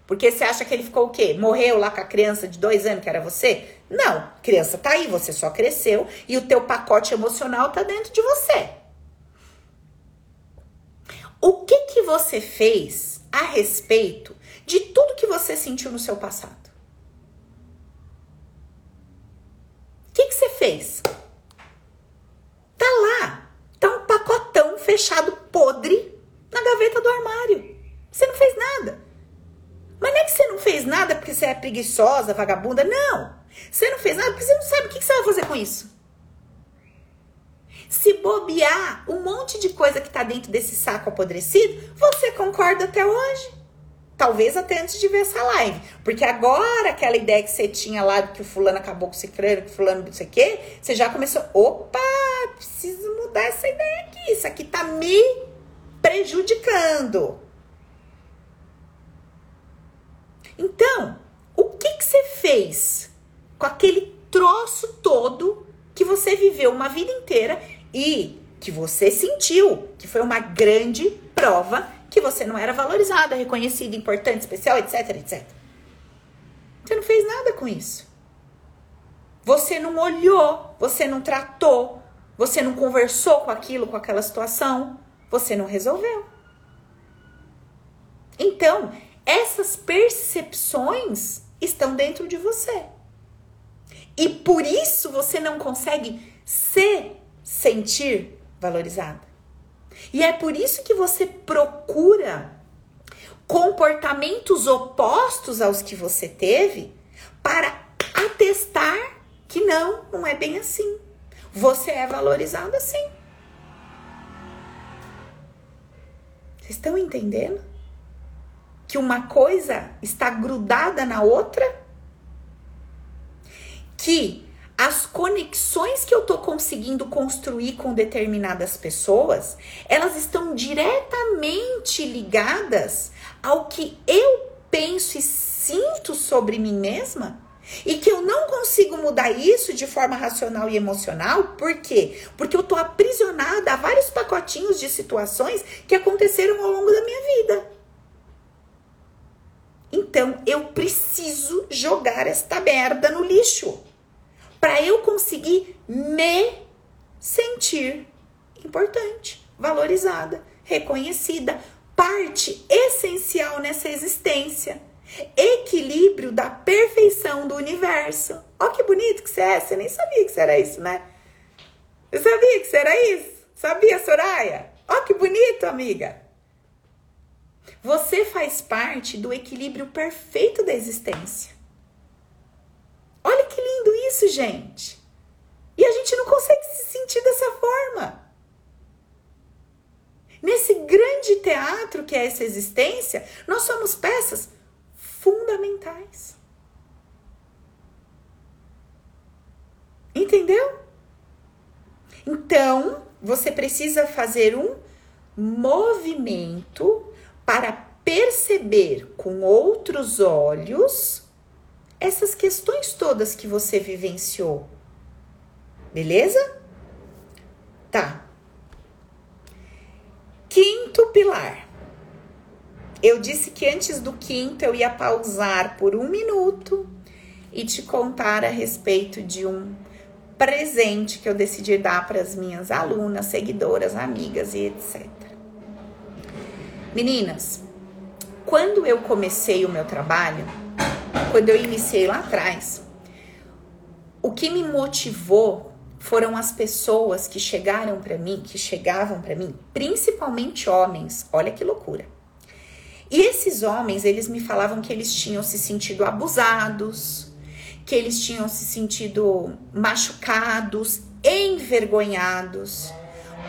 Porque você acha que ele ficou o quê? Morreu lá com a criança de dois anos que era você? Não, criança tá aí, você só cresceu e o teu pacote emocional tá dentro de você. O que que você fez a respeito de tudo que você sentiu no seu passado? que, que você fez? Tá lá. Tá um pacotão fechado podre na gaveta do armário. Você não fez nada. Mas não é que você não fez nada porque você é preguiçosa, vagabunda. Não. Você não fez nada porque você não sabe o que você vai fazer com isso. Se bobear um monte de coisa que tá dentro desse saco apodrecido, você concorda até hoje. Talvez até antes de ver essa live. Porque agora aquela ideia que você tinha lá de que o fulano acabou com o ciclano, que o fulano não sei o quê, você já começou, opa, preciso mudar essa ideia aqui. Isso aqui tá me prejudicando. Então, o que, que você fez com aquele troço todo que você viveu uma vida inteira e que você sentiu que foi uma grande prova que você não era valorizada, reconhecida, importante, especial, etc, etc. Você não fez nada com isso. Você não olhou, você não tratou, você não conversou com aquilo, com aquela situação, você não resolveu. Então, essas percepções estão dentro de você. E por isso você não consegue se sentir valorizada. E é por isso que você procura comportamentos opostos aos que você teve para atestar que não, não é bem assim. Você é valorizado assim. Vocês estão entendendo? Que uma coisa está grudada na outra? Que as conexões que eu tô conseguindo construir com determinadas pessoas, elas estão diretamente ligadas ao que eu penso e sinto sobre mim mesma? E que eu não consigo mudar isso de forma racional e emocional, por quê? Porque eu tô aprisionada a vários pacotinhos de situações que aconteceram ao longo da minha vida. Então eu preciso jogar esta merda no lixo para eu conseguir me sentir importante, valorizada, reconhecida, parte essencial nessa existência. Equilíbrio da perfeição do universo. Ó que bonito que você é, você nem sabia que era isso, né? Você sabia que era isso? Sabia, Soraya? Ó que bonito, amiga. Você faz parte do equilíbrio perfeito da existência. Olha que lindo isso, gente. E a gente não consegue se sentir dessa forma. Nesse grande teatro que é essa existência, nós somos peças fundamentais. Entendeu? Então, você precisa fazer um movimento para perceber com outros olhos essas questões todas que você vivenciou. Beleza? Tá. Quinto pilar. Eu disse que antes do quinto eu ia pausar por um minuto e te contar a respeito de um presente que eu decidi dar para as minhas alunas, seguidoras, amigas e etc. Meninas, quando eu comecei o meu trabalho, quando eu iniciei lá atrás, o que me motivou foram as pessoas que chegaram para mim, que chegavam para mim, principalmente homens. Olha que loucura. E esses homens, eles me falavam que eles tinham se sentido abusados, que eles tinham se sentido machucados, envergonhados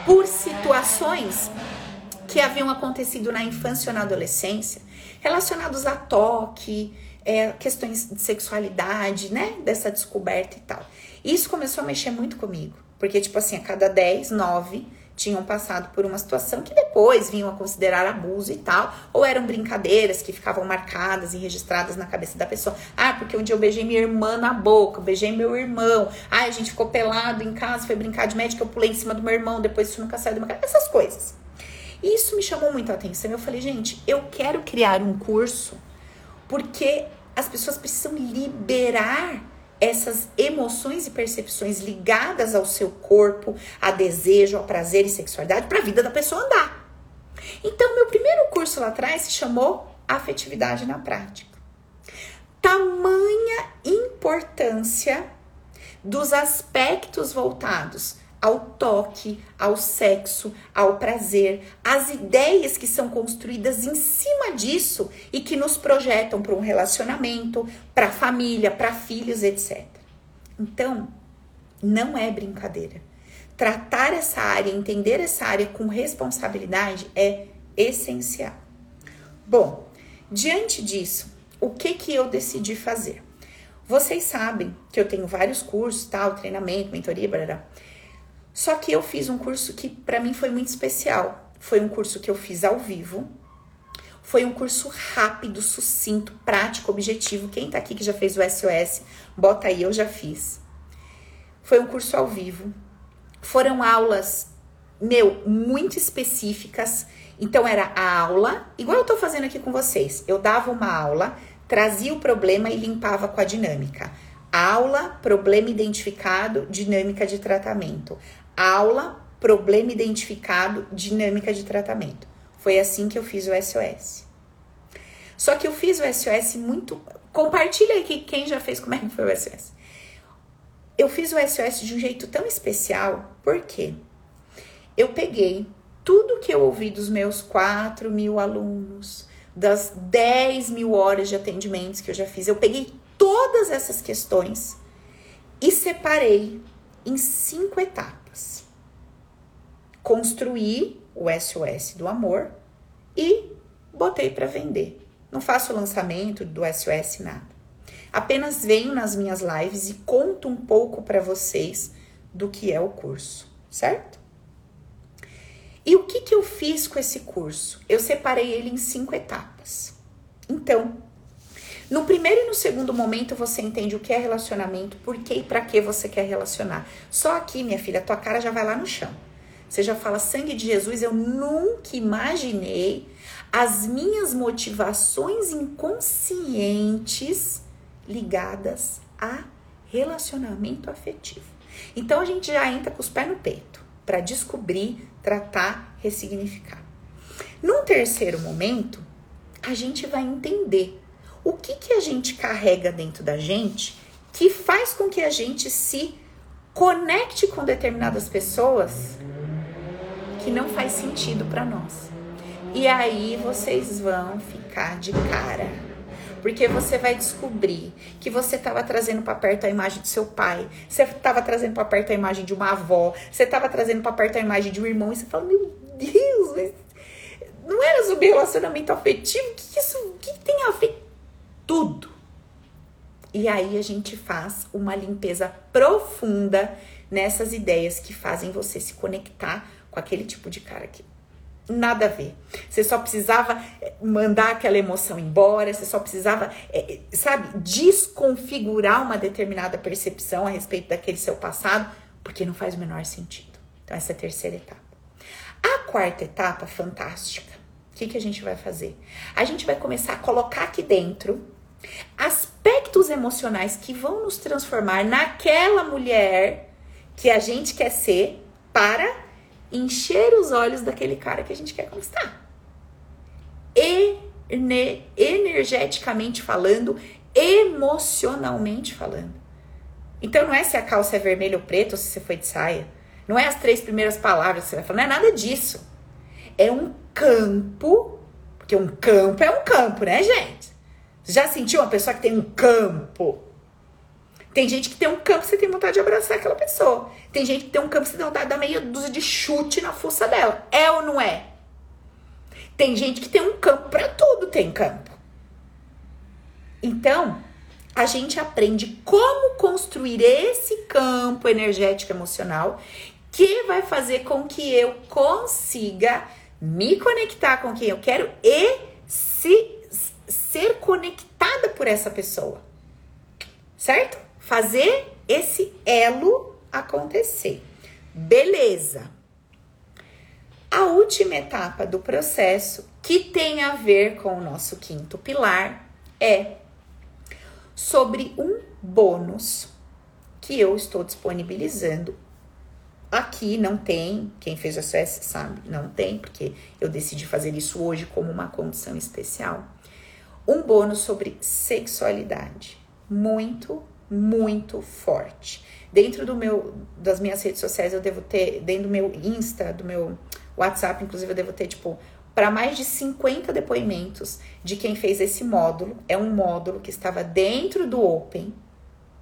por situações que haviam acontecido na infância ou na adolescência, relacionados a toque, é, questões de sexualidade, né? Dessa descoberta e tal. Isso começou a mexer muito comigo, porque, tipo assim, a cada 10, 9 tinham passado por uma situação que depois vinham a considerar abuso e tal, ou eram brincadeiras que ficavam marcadas e registradas na cabeça da pessoa. Ah, porque um dia eu beijei minha irmã na boca, beijei meu irmão. Ah, a gente ficou pelado em casa, foi brincar de médico, eu pulei em cima do meu irmão, depois isso nunca saiu do meu cara. Essas coisas. Isso me chamou muito a atenção. Eu falei, gente, eu quero criar um curso porque as pessoas precisam liberar essas emoções e percepções ligadas ao seu corpo, a desejo, a prazer e sexualidade para a vida da pessoa andar. Então, meu primeiro curso lá atrás se chamou Afetividade na Prática. Tamanha importância dos aspectos voltados ao toque, ao sexo, ao prazer, as ideias que são construídas em cima disso e que nos projetam para um relacionamento, para família, para filhos, etc. Então, não é brincadeira. Tratar essa área, entender essa área com responsabilidade é essencial. Bom, diante disso, o que que eu decidi fazer? Vocês sabem que eu tenho vários cursos, tal, treinamento, mentoria, blá, só que eu fiz um curso que para mim foi muito especial. Foi um curso que eu fiz ao vivo. Foi um curso rápido, sucinto, prático, objetivo. Quem tá aqui que já fez o SOS, bota aí, eu já fiz. Foi um curso ao vivo. Foram aulas, meu, muito específicas. Então era a aula, igual eu tô fazendo aqui com vocês. Eu dava uma aula, trazia o problema e limpava com a dinâmica. Aula, problema identificado, dinâmica de tratamento aula, problema identificado, dinâmica de tratamento. Foi assim que eu fiz o SOS. Só que eu fiz o SOS muito. Compartilha aqui quem já fez como é que foi o SOS. Eu fiz o SOS de um jeito tão especial, porque eu peguei tudo que eu ouvi dos meus 4 mil alunos, das 10 mil horas de atendimentos que eu já fiz, eu peguei todas essas questões e separei em cinco etapas construí o SOS do amor e botei para vender. Não faço lançamento do SOS nada. Apenas venho nas minhas lives e conto um pouco para vocês do que é o curso, certo? E o que, que eu fiz com esse curso? Eu separei ele em cinco etapas. Então, No primeiro e no segundo momento você entende o que é relacionamento, por que e para que você quer relacionar. Só aqui, minha filha, tua cara já vai lá no chão. Você já fala sangue de Jesus, eu nunca imaginei as minhas motivações inconscientes ligadas a relacionamento afetivo. Então a gente já entra com os pés no peito para descobrir, tratar, ressignificar. Num terceiro momento, a gente vai entender o que, que a gente carrega dentro da gente que faz com que a gente se conecte com determinadas pessoas que não faz sentido para nós. E aí vocês vão ficar de cara. Porque você vai descobrir que você estava trazendo para perto a imagem do seu pai, você estava trazendo para perto a imagem de uma avó, você estava trazendo para perto a imagem de um irmão, e você fala: Meu Deus, mas não era sobre relacionamento afetivo? O que isso o que tem a ver? Tudo. E aí a gente faz uma limpeza profunda nessas ideias que fazem você se conectar com aquele tipo de cara aqui. Nada a ver. Você só precisava eh, mandar aquela emoção embora, você só precisava, é, sabe, desconfigurar uma determinada percepção a respeito daquele seu passado, porque não faz o menor sentido. Então, essa é a terceira etapa. A quarta etapa, fantástica. O que, que a gente vai fazer? A gente vai começar a colocar aqui dentro aspectos emocionais que vão nos transformar naquela mulher que a gente quer ser para encher os olhos daquele cara que a gente quer conquistar. energeticamente falando, emocionalmente falando. Então não é se a calça é vermelha ou preta ou se você foi de saia. Não é as três primeiras palavras que você vai falar, não é nada disso. É um campo, porque um campo é um campo, né, gente? Já sentiu uma pessoa que tem um campo? Tem gente que tem um campo, você tem vontade de abraçar aquela pessoa. Tem gente que tem um campo, você tem vontade de dar meia dúzia de chute na fuça dela. É ou não é? Tem gente que tem um campo para tudo, tem campo. Então, a gente aprende como construir esse campo energético emocional que vai fazer com que eu consiga me conectar com quem eu quero e se ser conectada por essa pessoa. Certo? Fazer esse elo acontecer. Beleza. A última etapa do processo, que tem a ver com o nosso quinto pilar, é sobre um bônus que eu estou disponibilizando. Aqui não tem, quem fez acesso sabe, não tem, porque eu decidi fazer isso hoje como uma condição especial um bônus sobre sexualidade. Muito, muito forte. Dentro do meu, das minhas redes sociais, eu devo ter, dentro do meu Insta, do meu WhatsApp, inclusive, eu devo ter, tipo, para mais de 50 depoimentos de quem fez esse módulo. É um módulo que estava dentro do Open,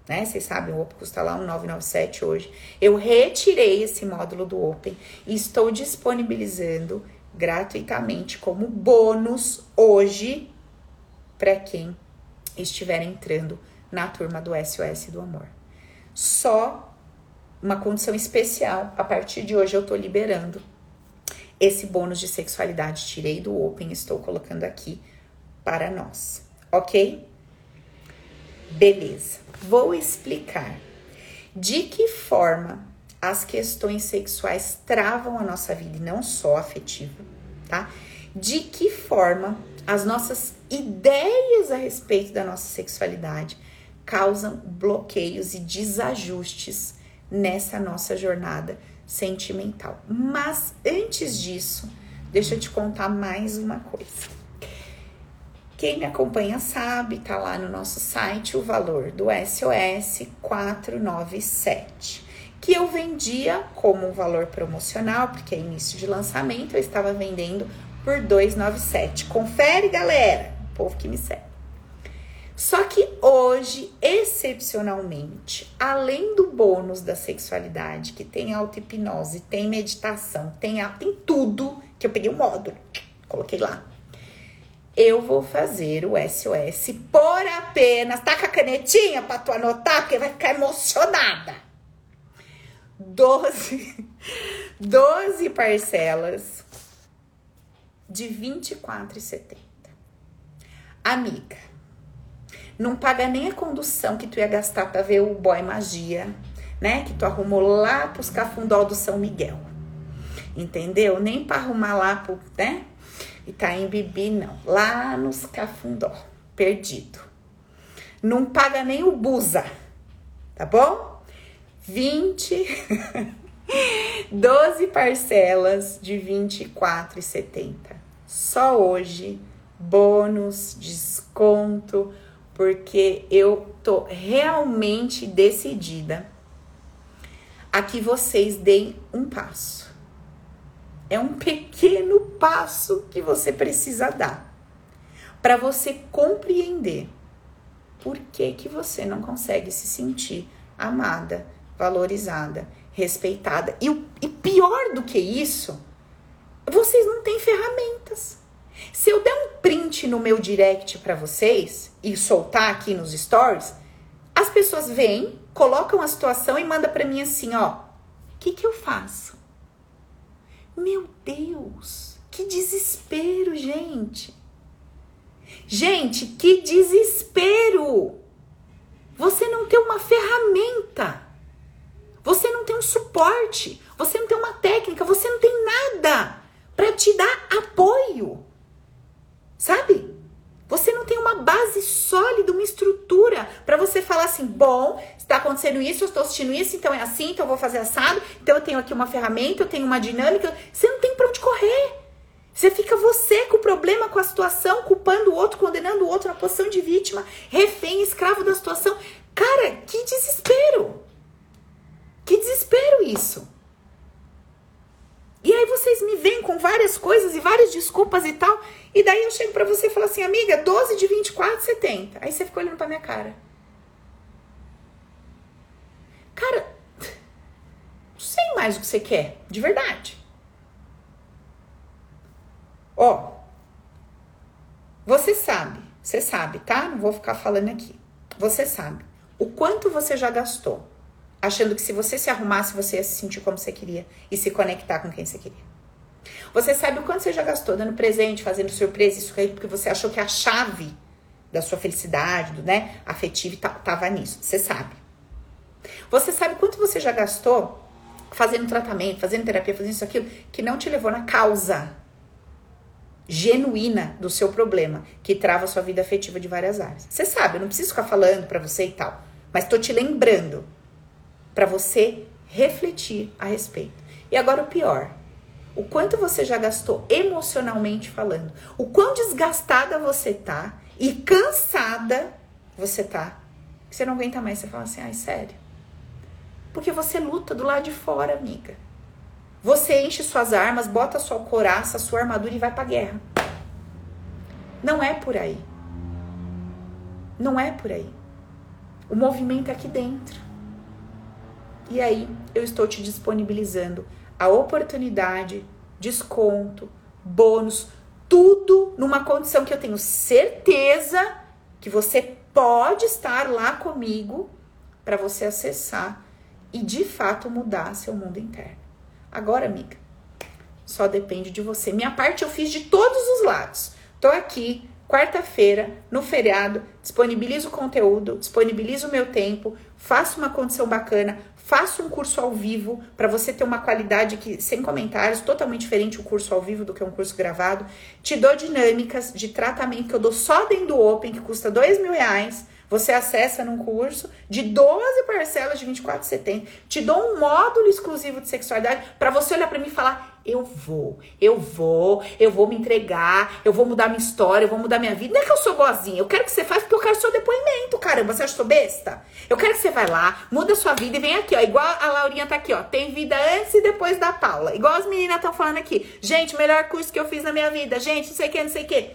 né? Vocês sabem, o Open custa lá um 997 hoje. Eu retirei esse módulo do Open e estou disponibilizando gratuitamente como bônus hoje para quem estiver entrando na turma do SOS do Amor. Só uma condição especial, a partir de hoje eu tô liberando esse bônus de sexualidade. Tirei do Open, estou colocando aqui para nós, ok? Beleza, vou explicar de que forma as questões sexuais travam a nossa vida e não só afetiva, tá? De que forma as nossas ideias a respeito da nossa sexualidade causam bloqueios e desajustes nessa nossa jornada sentimental. Mas antes disso, deixa eu te contar mais uma coisa. Quem me acompanha sabe, tá lá no nosso site o valor do SOS 497, que eu vendia como um valor promocional, porque é início de lançamento, eu estava vendendo por 297. Confere, galera, povo que me segue. Só que hoje, excepcionalmente, além do bônus da sexualidade, que tem auto-hipnose, tem meditação, tem, tem tudo, que eu peguei o um módulo, coloquei lá. Eu vou fazer o SOS por apenas. Tá com a canetinha pra tu anotar? Porque vai ficar emocionada. 12, 12 parcelas de R$ 24,70. Amiga, Não paga nem a condução que tu ia gastar pra ver o boy magia, né? Que tu arrumou lá pros cafundó do São Miguel. Entendeu? Nem pra arrumar lá pro, né? Itaim Bibi, não. Lá nos cafundó. Perdido. Não paga nem o busa. Tá bom? 20. 12 parcelas de R$ 24,70. Só hoje, bônus, desconto, porque eu tô realmente decidida a que vocês deem um passo. É um pequeno passo que você precisa dar para você compreender por que, que você não consegue se sentir amada, valorizada, respeitada. E, e pior do que isso, vocês não têm ferramentas. Se eu der um print no meu direct para vocês e soltar aqui nos stories, as pessoas vêm, colocam a situação e mandam para mim assim, ó, o que que eu faço? Meu Deus, que desespero, gente. Gente, que desespero. Você não tem uma ferramenta. Você não tem um suporte, você não tem uma técnica, você não tem nada para te dar apoio. Sabe? Você não tem uma base sólida, uma estrutura para você falar assim: bom, está acontecendo isso, eu estou assistindo isso, então é assim, então eu vou fazer assado, então eu tenho aqui uma ferramenta, eu tenho uma dinâmica. Você não tem para onde correr. Você fica você com o problema, com a situação, culpando o outro, condenando o outro na posição de vítima, refém, escravo da situação. Cara, que desespero! Que desespero isso. E aí vocês me vêm com várias coisas e várias desculpas e tal. E daí eu chego para você e falo assim, amiga, 12 de 24, 70. Aí você fica olhando pra minha cara. Cara, não sei mais o que você quer, de verdade. Ó, você sabe, você sabe, tá? Não vou ficar falando aqui. Você sabe o quanto você já gastou achando que se você se arrumasse, você ia se sentir como você queria e se conectar com quem você queria. Você sabe o quanto você já gastou dando presente, fazendo surpresa, isso aí, porque você achou que a chave da sua felicidade, do, né, afetiva tava nisso. Você sabe. Você sabe quanto você já gastou fazendo tratamento, fazendo terapia, fazendo isso aquilo que não te levou na causa genuína do seu problema, que trava a sua vida afetiva de várias áreas. Você sabe, eu não preciso ficar falando para você e tal, mas tô te lembrando para você refletir a respeito. E agora o pior, o quanto você já gastou emocionalmente falando, o quão desgastada você tá e cansada você tá, que você não aguenta mais, você fala assim, ai, sério. Porque você luta do lado de fora, amiga. Você enche suas armas, bota sua coraça, sua armadura e vai pra guerra. Não é por aí. Não é por aí. O movimento é aqui dentro. E aí eu estou te disponibilizando a oportunidade, desconto, bônus, tudo numa condição que eu tenho certeza que você pode estar lá comigo para você acessar e de fato mudar seu mundo interno. Agora, amiga, só depende de você. Minha parte eu fiz de todos os lados. Tô aqui quarta-feira, no feriado, disponibilizo o conteúdo, disponibilizo o meu tempo, faço uma condição bacana, Faça um curso ao vivo para você ter uma qualidade que, sem comentários, totalmente diferente o curso ao vivo do que um curso gravado. Te dou dinâmicas de tratamento que eu dou só dentro do Open, que custa dois mil reais. Você acessa num curso de 12 parcelas de 24,70. Te dou um módulo exclusivo de sexualidade para você olhar para mim e falar: eu vou, eu vou, eu vou me entregar, eu vou mudar minha história, eu vou mudar minha vida. Não é que eu sou boazinha, eu quero que você faça porque eu quero seu depoimento, caramba. Você acha que sou besta? Eu quero que você vai lá, muda a sua vida e vem aqui, ó. Igual a Laurinha tá aqui, ó. Tem vida antes e depois da Paula. Igual as meninas estão falando aqui. Gente, melhor curso que eu fiz na minha vida. Gente, não sei o que, não sei o que.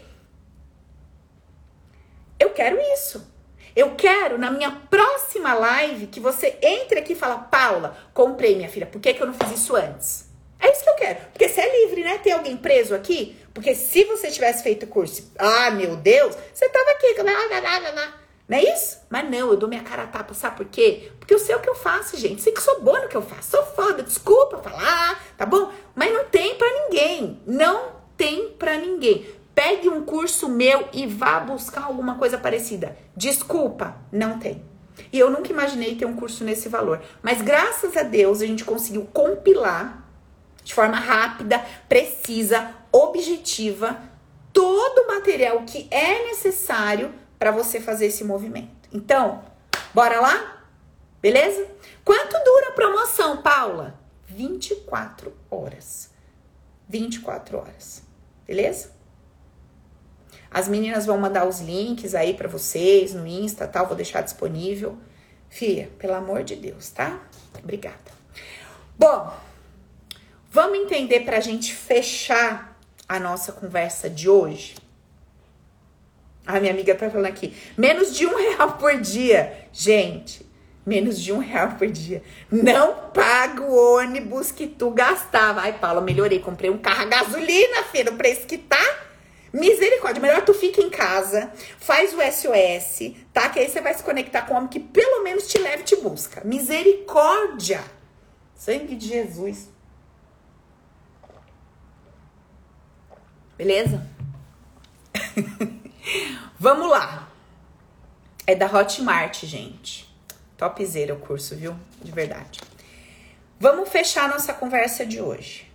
Eu quero isso. Eu quero, na minha próxima live, que você entre aqui e fala, Paula, comprei, minha filha, por que, que eu não fiz isso antes? É isso que eu quero. Porque você é livre, né? Tem alguém preso aqui? Porque se você tivesse feito curso, ah, meu Deus, você tava aqui. Não é isso? Mas não, eu dou minha cara a tapa, sabe por quê? Porque eu sei o que eu faço, gente. Sei que sou boa no que eu faço. Sou foda, desculpa falar, tá bom? Mas não tem pra ninguém. Não tem pra ninguém. Pegue um curso meu e vá buscar alguma coisa parecida. Desculpa, não tem. E eu nunca imaginei ter um curso nesse valor. Mas graças a Deus a gente conseguiu compilar de forma rápida, precisa, objetiva, todo o material que é necessário para você fazer esse movimento. Então, bora lá? Beleza? Quanto dura a promoção, Paula? 24 horas. 24 horas. Beleza? As meninas vão mandar os links aí para vocês no Insta, tal, vou deixar disponível. Fia, pelo amor de Deus, tá? Obrigada. Bom, vamos entender pra gente fechar a nossa conversa de hoje. A minha amiga tá falando aqui, menos de um real por dia. Gente, menos de um real por dia. Não paga o ônibus que tu gastava. Ai, Paulo, melhorei. Comprei um carro a gasolina, filho, o preço que tá. Misericórdia, melhor tu fica em casa, faz o SOS, tá? Que aí você vai se conectar com um homem que pelo menos te leve e te busca. Misericórdia! Sangue de Jesus. Beleza? Vamos lá. É da Hotmart, gente. Topzera o curso, viu? De verdade. Vamos fechar nossa conversa de hoje.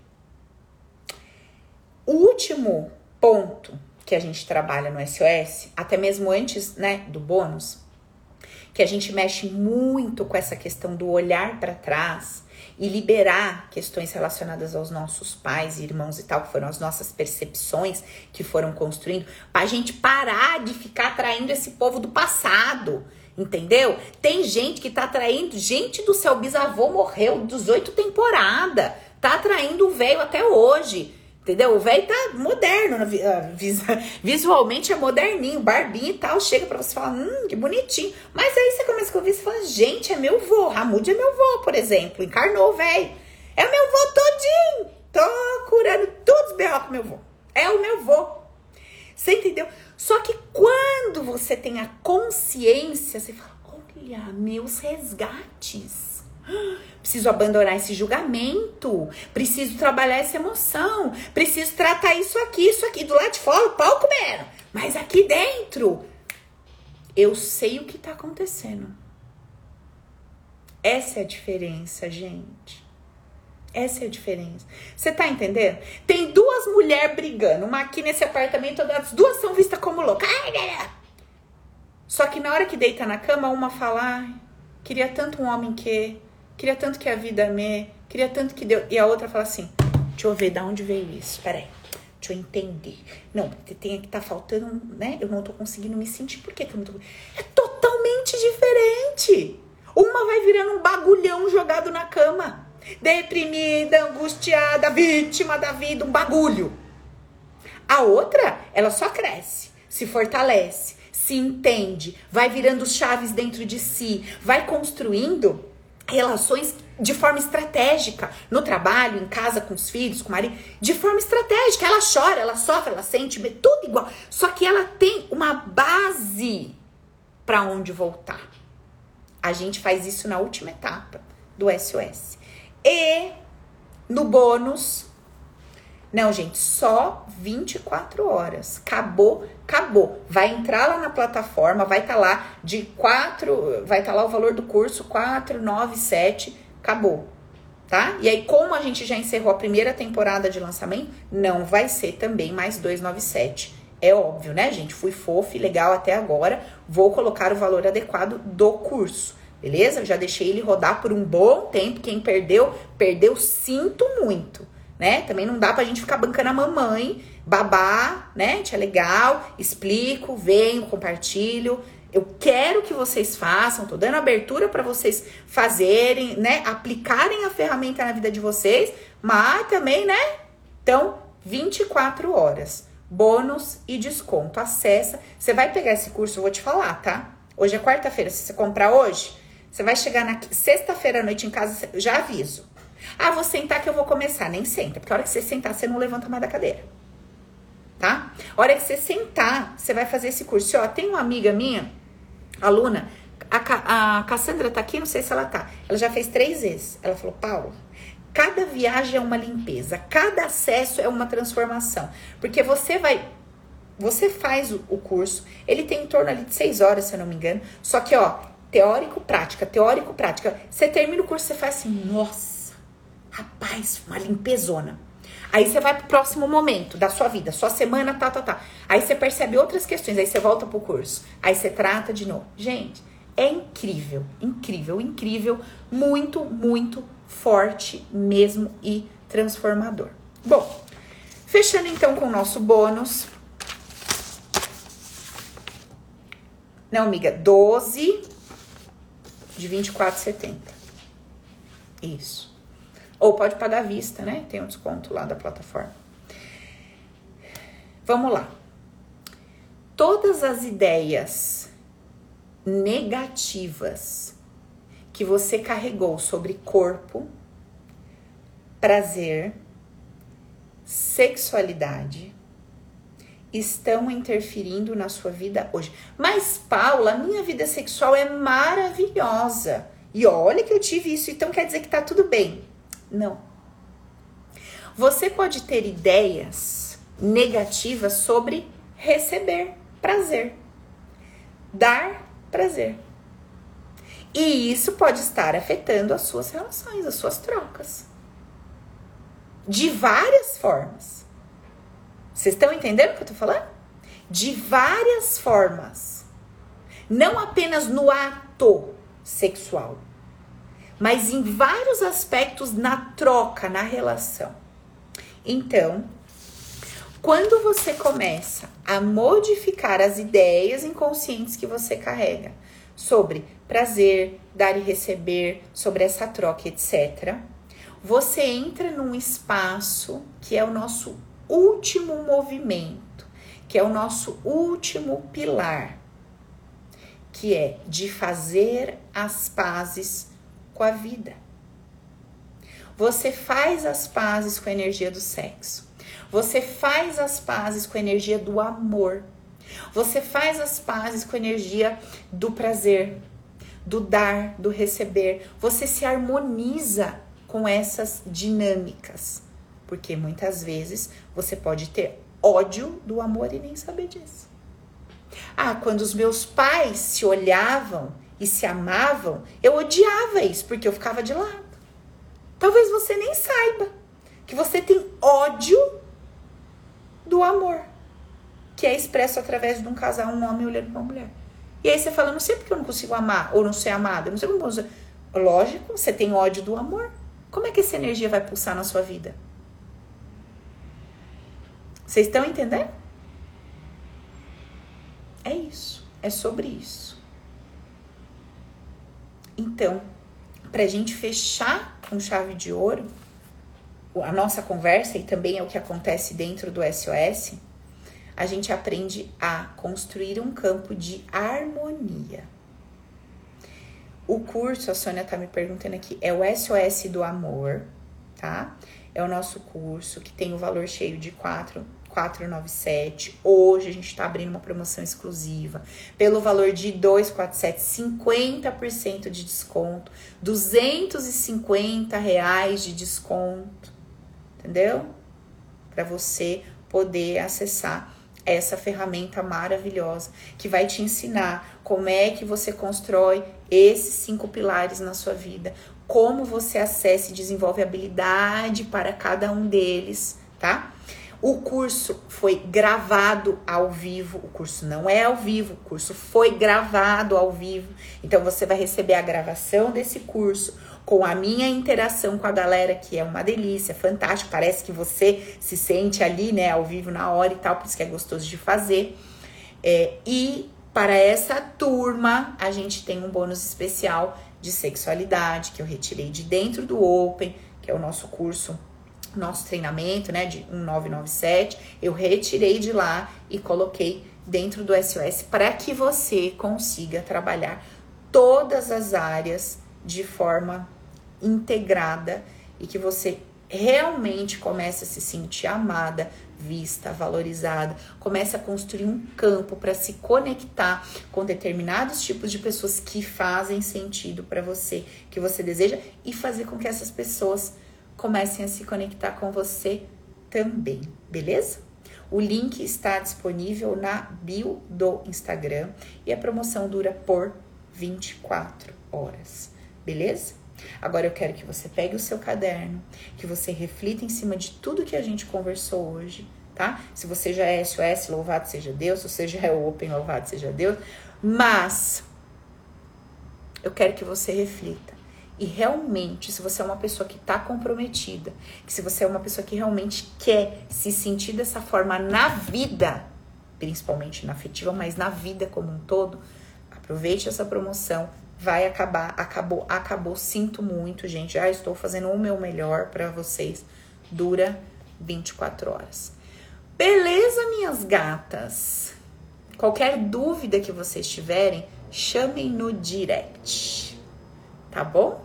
O último ponto que a gente trabalha no SOS, até mesmo antes, né, do bônus, que a gente mexe muito com essa questão do olhar para trás e liberar questões relacionadas aos nossos pais irmãos e tal, que foram as nossas percepções que foram construindo, para a gente parar de ficar atraindo esse povo do passado. Entendeu? Tem gente que tá atraindo, gente do seu bisavô morreu 18 temporada, tá atraindo o velho até hoje. Entendeu? O velho tá moderno, ah, visualmente é moderninho, barbinho e tal. Chega pra você falar, hum, que bonitinho. Mas aí você começa a ouvir e fala, gente, é meu vô. Ramud é meu vô, por exemplo. Encarnou velho. É o meu vô todinho. Tô curando todos os berros com meu vô. É o meu vô. Você entendeu? Só que quando você tem a consciência, você fala, olha, meus resgates Preciso abandonar esse julgamento. Preciso trabalhar essa emoção. Preciso tratar isso aqui, isso aqui. Do lado de fora, o pau comendo. Mas aqui dentro, eu sei o que tá acontecendo. Essa é a diferença, gente. Essa é a diferença. Você tá entendendo? Tem duas mulheres brigando. Uma aqui nesse apartamento, as duas são vistas como loucas. Só que na hora que deita na cama, uma fala: queria tanto um homem que Queria tanto que a vida me. Queria tanto que deu. E a outra fala assim: Deixa eu ver de onde veio isso. Peraí. Deixa eu entender. Não, tem que tá faltando, né? Eu não tô conseguindo me sentir. Por que, que eu não tô. É totalmente diferente. Uma vai virando um bagulhão jogado na cama. Deprimida, angustiada, vítima da vida, um bagulho. A outra, ela só cresce, se fortalece, se entende, vai virando chaves dentro de si, vai construindo relações de forma estratégica, no trabalho, em casa, com os filhos, com o marido, de forma estratégica. Ela chora, ela sofre, ela sente, tudo igual. Só que ela tem uma base para onde voltar. A gente faz isso na última etapa do SOS. E no bônus, não, gente, só 24 horas. Acabou, acabou. Vai entrar lá na plataforma, vai estar tá lá de 4, vai estar tá lá o valor do curso 497, acabou. Tá? E aí, como a gente já encerrou a primeira temporada de lançamento, não vai ser também mais 297. É óbvio, né, gente? Fui fofo e legal até agora. Vou colocar o valor adequado do curso. Beleza? Já deixei ele rodar por um bom tempo. Quem perdeu, perdeu, sinto muito né? Também não dá pra gente ficar bancando a mamãe, babá, né? É legal, explico, venho, compartilho. Eu quero que vocês façam, tô dando abertura para vocês fazerem, né? Aplicarem a ferramenta na vida de vocês, mas também, né? Então, 24 horas. Bônus e desconto. Acessa. Você vai pegar esse curso, eu vou te falar, tá? Hoje é quarta-feira. Se você comprar hoje, você vai chegar na sexta-feira à noite em casa, já aviso. Ah, vou sentar que eu vou começar. Nem senta, porque a hora que você sentar, você não levanta mais da cadeira. Tá? A hora que você sentar, você vai fazer esse curso. Ó, tem uma amiga minha, aluna, a, a Cassandra tá aqui, não sei se ela tá. Ela já fez três vezes. Ela falou, Paulo, cada viagem é uma limpeza, cada acesso é uma transformação. Porque você vai você faz o, o curso, ele tem em torno ali de seis horas, se eu não me engano. Só que, ó, teórico, prática, teórico, prática. Você termina o curso, você faz assim, nossa, rapaz, uma limpezona. Aí você vai pro próximo momento da sua vida, sua semana, tá, tá, tá. Aí você percebe outras questões, aí você volta pro curso. Aí você trata de novo. Gente, é incrível, incrível, incrível, muito, muito forte mesmo e transformador. Bom, fechando então com o nosso bônus. Não, amiga, 12 de 24,70. Isso. Ou pode pagar à vista, né? Tem um desconto lá da plataforma. Vamos lá. Todas as ideias negativas que você carregou sobre corpo, prazer, sexualidade estão interferindo na sua vida hoje. Mas, Paula, minha vida sexual é maravilhosa. E olha que eu tive isso, então quer dizer que tá tudo bem. Não. Você pode ter ideias negativas sobre receber prazer, dar prazer. E isso pode estar afetando as suas relações, as suas trocas. De várias formas. Vocês estão entendendo o que eu tô falando? De várias formas. Não apenas no ato sexual, mas em vários aspectos na troca, na relação. Então, quando você começa a modificar as ideias inconscientes que você carrega sobre prazer, dar e receber, sobre essa troca, etc., você entra num espaço que é o nosso último movimento, que é o nosso último pilar, que é de fazer as pazes com a vida. Você faz as pazes com a energia do sexo. Você faz as pazes com a energia do amor. Você faz as pazes com a energia do prazer, do dar, do receber. Você se harmoniza com essas dinâmicas. Porque muitas vezes você pode ter ódio do amor e nem saber disso. Ah, quando os meus pais se olhavam e se amavam, eu odiava isso, porque eu ficava de lado. Talvez você nem saiba que você tem ódio do amor, que é expresso através de um casal, um homem olhando para uma mulher. E aí você fala, não sei porque eu não consigo amar ou não ser amada, não sei como. Lógico, você tem ódio do amor. Como é que essa energia vai pulsar na sua vida? Vocês estão entendendo? É isso. É sobre isso. Então, para a gente fechar com chave de ouro a nossa conversa, e também é o que acontece dentro do SOS, a gente aprende a construir um campo de harmonia. O curso, a Sônia tá me perguntando aqui, é o SOS do amor, tá? É o nosso curso que tem o valor cheio de quatro 497. Hoje a gente está abrindo uma promoção exclusiva pelo valor de 247, 50% de desconto, 250 reais de desconto, entendeu? Para você poder acessar essa ferramenta maravilhosa que vai te ensinar como é que você constrói esses cinco pilares na sua vida, como você acessa e desenvolve habilidade para cada um deles, tá? O curso foi gravado ao vivo. O curso não é ao vivo, o curso foi gravado ao vivo. Então você vai receber a gravação desse curso com a minha interação com a galera, que é uma delícia, fantástico. Parece que você se sente ali, né, ao vivo na hora e tal, por isso que é gostoso de fazer. É, e para essa turma, a gente tem um bônus especial de sexualidade que eu retirei de dentro do Open, que é o nosso curso nosso treinamento, né, de 1997, eu retirei de lá e coloquei dentro do SOS para que você consiga trabalhar todas as áreas de forma integrada e que você realmente comece a se sentir amada, vista, valorizada, comece a construir um campo para se conectar com determinados tipos de pessoas que fazem sentido para você, que você deseja e fazer com que essas pessoas comecem a se conectar com você também, beleza? O link está disponível na bio do Instagram e a promoção dura por 24 horas, beleza? Agora eu quero que você pegue o seu caderno, que você reflita em cima de tudo que a gente conversou hoje, tá? Se você já é SOS, louvado seja Deus, se você já é Open, louvado seja Deus, mas eu quero que você reflita. E realmente, se você é uma pessoa que está comprometida, que se você é uma pessoa que realmente quer se sentir dessa forma na vida, principalmente na afetiva, mas na vida como um todo, aproveite essa promoção. Vai acabar, acabou, acabou. Sinto muito, gente. Já estou fazendo o meu melhor para vocês. Dura 24 horas. Beleza, minhas gatas? Qualquer dúvida que vocês tiverem, chamem no direct. Tá bom?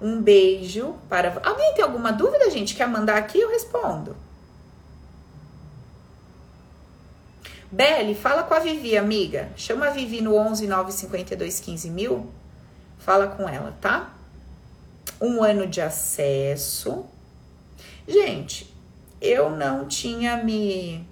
Um beijo para. Alguém tem alguma dúvida, gente? Quer mandar aqui? Eu respondo. Belle, fala com a Vivi, amiga. Chama a Vivi no 11 952 15 mil. Fala com ela, tá? Um ano de acesso. Gente, eu não tinha me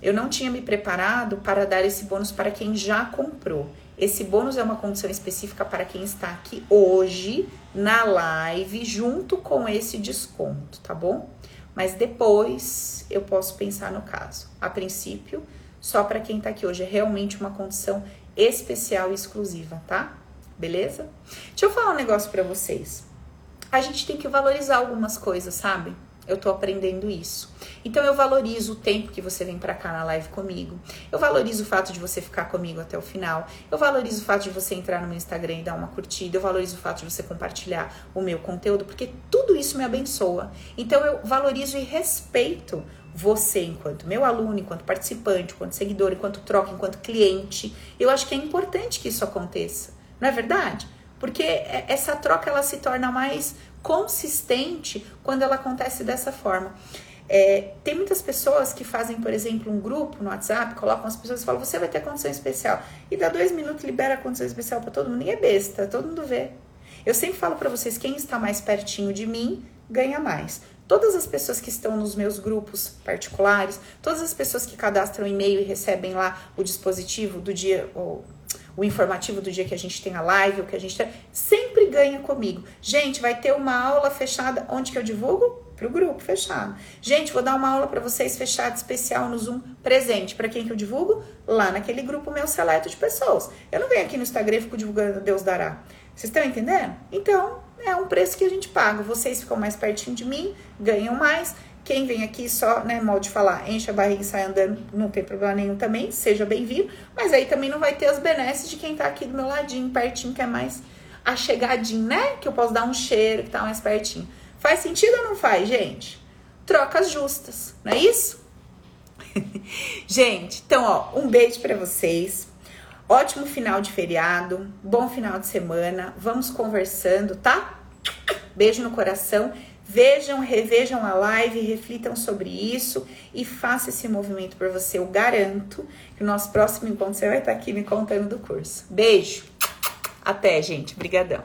eu não tinha me preparado para dar esse bônus para quem já comprou. Esse bônus é uma condição específica para quem está aqui hoje na live junto com esse desconto, tá bom? Mas depois eu posso pensar no caso. A princípio, só para quem está aqui hoje é realmente uma condição especial e exclusiva, tá? Beleza? Deixa eu falar um negócio para vocês. A gente tem que valorizar algumas coisas, sabe? Eu tô aprendendo isso. Então eu valorizo o tempo que você vem para cá na live comigo. Eu valorizo o fato de você ficar comigo até o final. Eu valorizo o fato de você entrar no meu Instagram e dar uma curtida. Eu valorizo o fato de você compartilhar o meu conteúdo, porque tudo isso me abençoa. Então eu valorizo e respeito você enquanto meu aluno, enquanto participante, enquanto seguidor, enquanto troca, enquanto cliente. Eu acho que é importante que isso aconteça. Não é verdade? Porque é, essa troca ela se torna mais consistente quando ela acontece dessa forma. É, tem muitas pessoas que fazem, por exemplo, um grupo no WhatsApp, colocam as pessoas e falam: você vai ter condição especial. E dá dois minutos, libera a condição especial para todo mundo. Ninguém é besta, todo mundo vê. Eu sempre falo para vocês: quem está mais pertinho de mim ganha mais. Todas as pessoas que estão nos meus grupos particulares, todas as pessoas que cadastram e-mail e recebem lá o dispositivo do dia, ou o informativo do dia que a gente tem a live, o que a gente tem, sempre ganha comigo. Gente, vai ter uma aula fechada, onde que eu divulgo? Pro grupo fechado. Gente, vou dar uma aula para vocês fechada especial no Zoom presente. Para quem que eu divulgo? Lá naquele grupo meu seleto de pessoas. Eu não venho aqui no Instagram e fico divulgando Deus dará. Vocês estão entendendo? Então, é um preço que a gente paga. Vocês ficam mais pertinho de mim, ganham mais. Quem vem aqui só, né, mal de falar, enche a barriga e sai andando, não tem problema nenhum também, seja bem-vindo. Mas aí também não vai ter as benesses de quem tá aqui do meu ladinho, pertinho, que é mais achegadinho, né? Que eu posso dar um cheiro, que tá mais pertinho. Faz sentido ou não faz, gente? Trocas justas, não é isso? gente, então, ó, um beijo para vocês. Ótimo final de feriado, bom final de semana. Vamos conversando, tá? Beijo no coração. Vejam, revejam a live, reflitam sobre isso e faça esse movimento para você. Eu garanto que o nosso próximo encontro você vai estar aqui me contando do curso. Beijo. Até, gente. Obrigadão.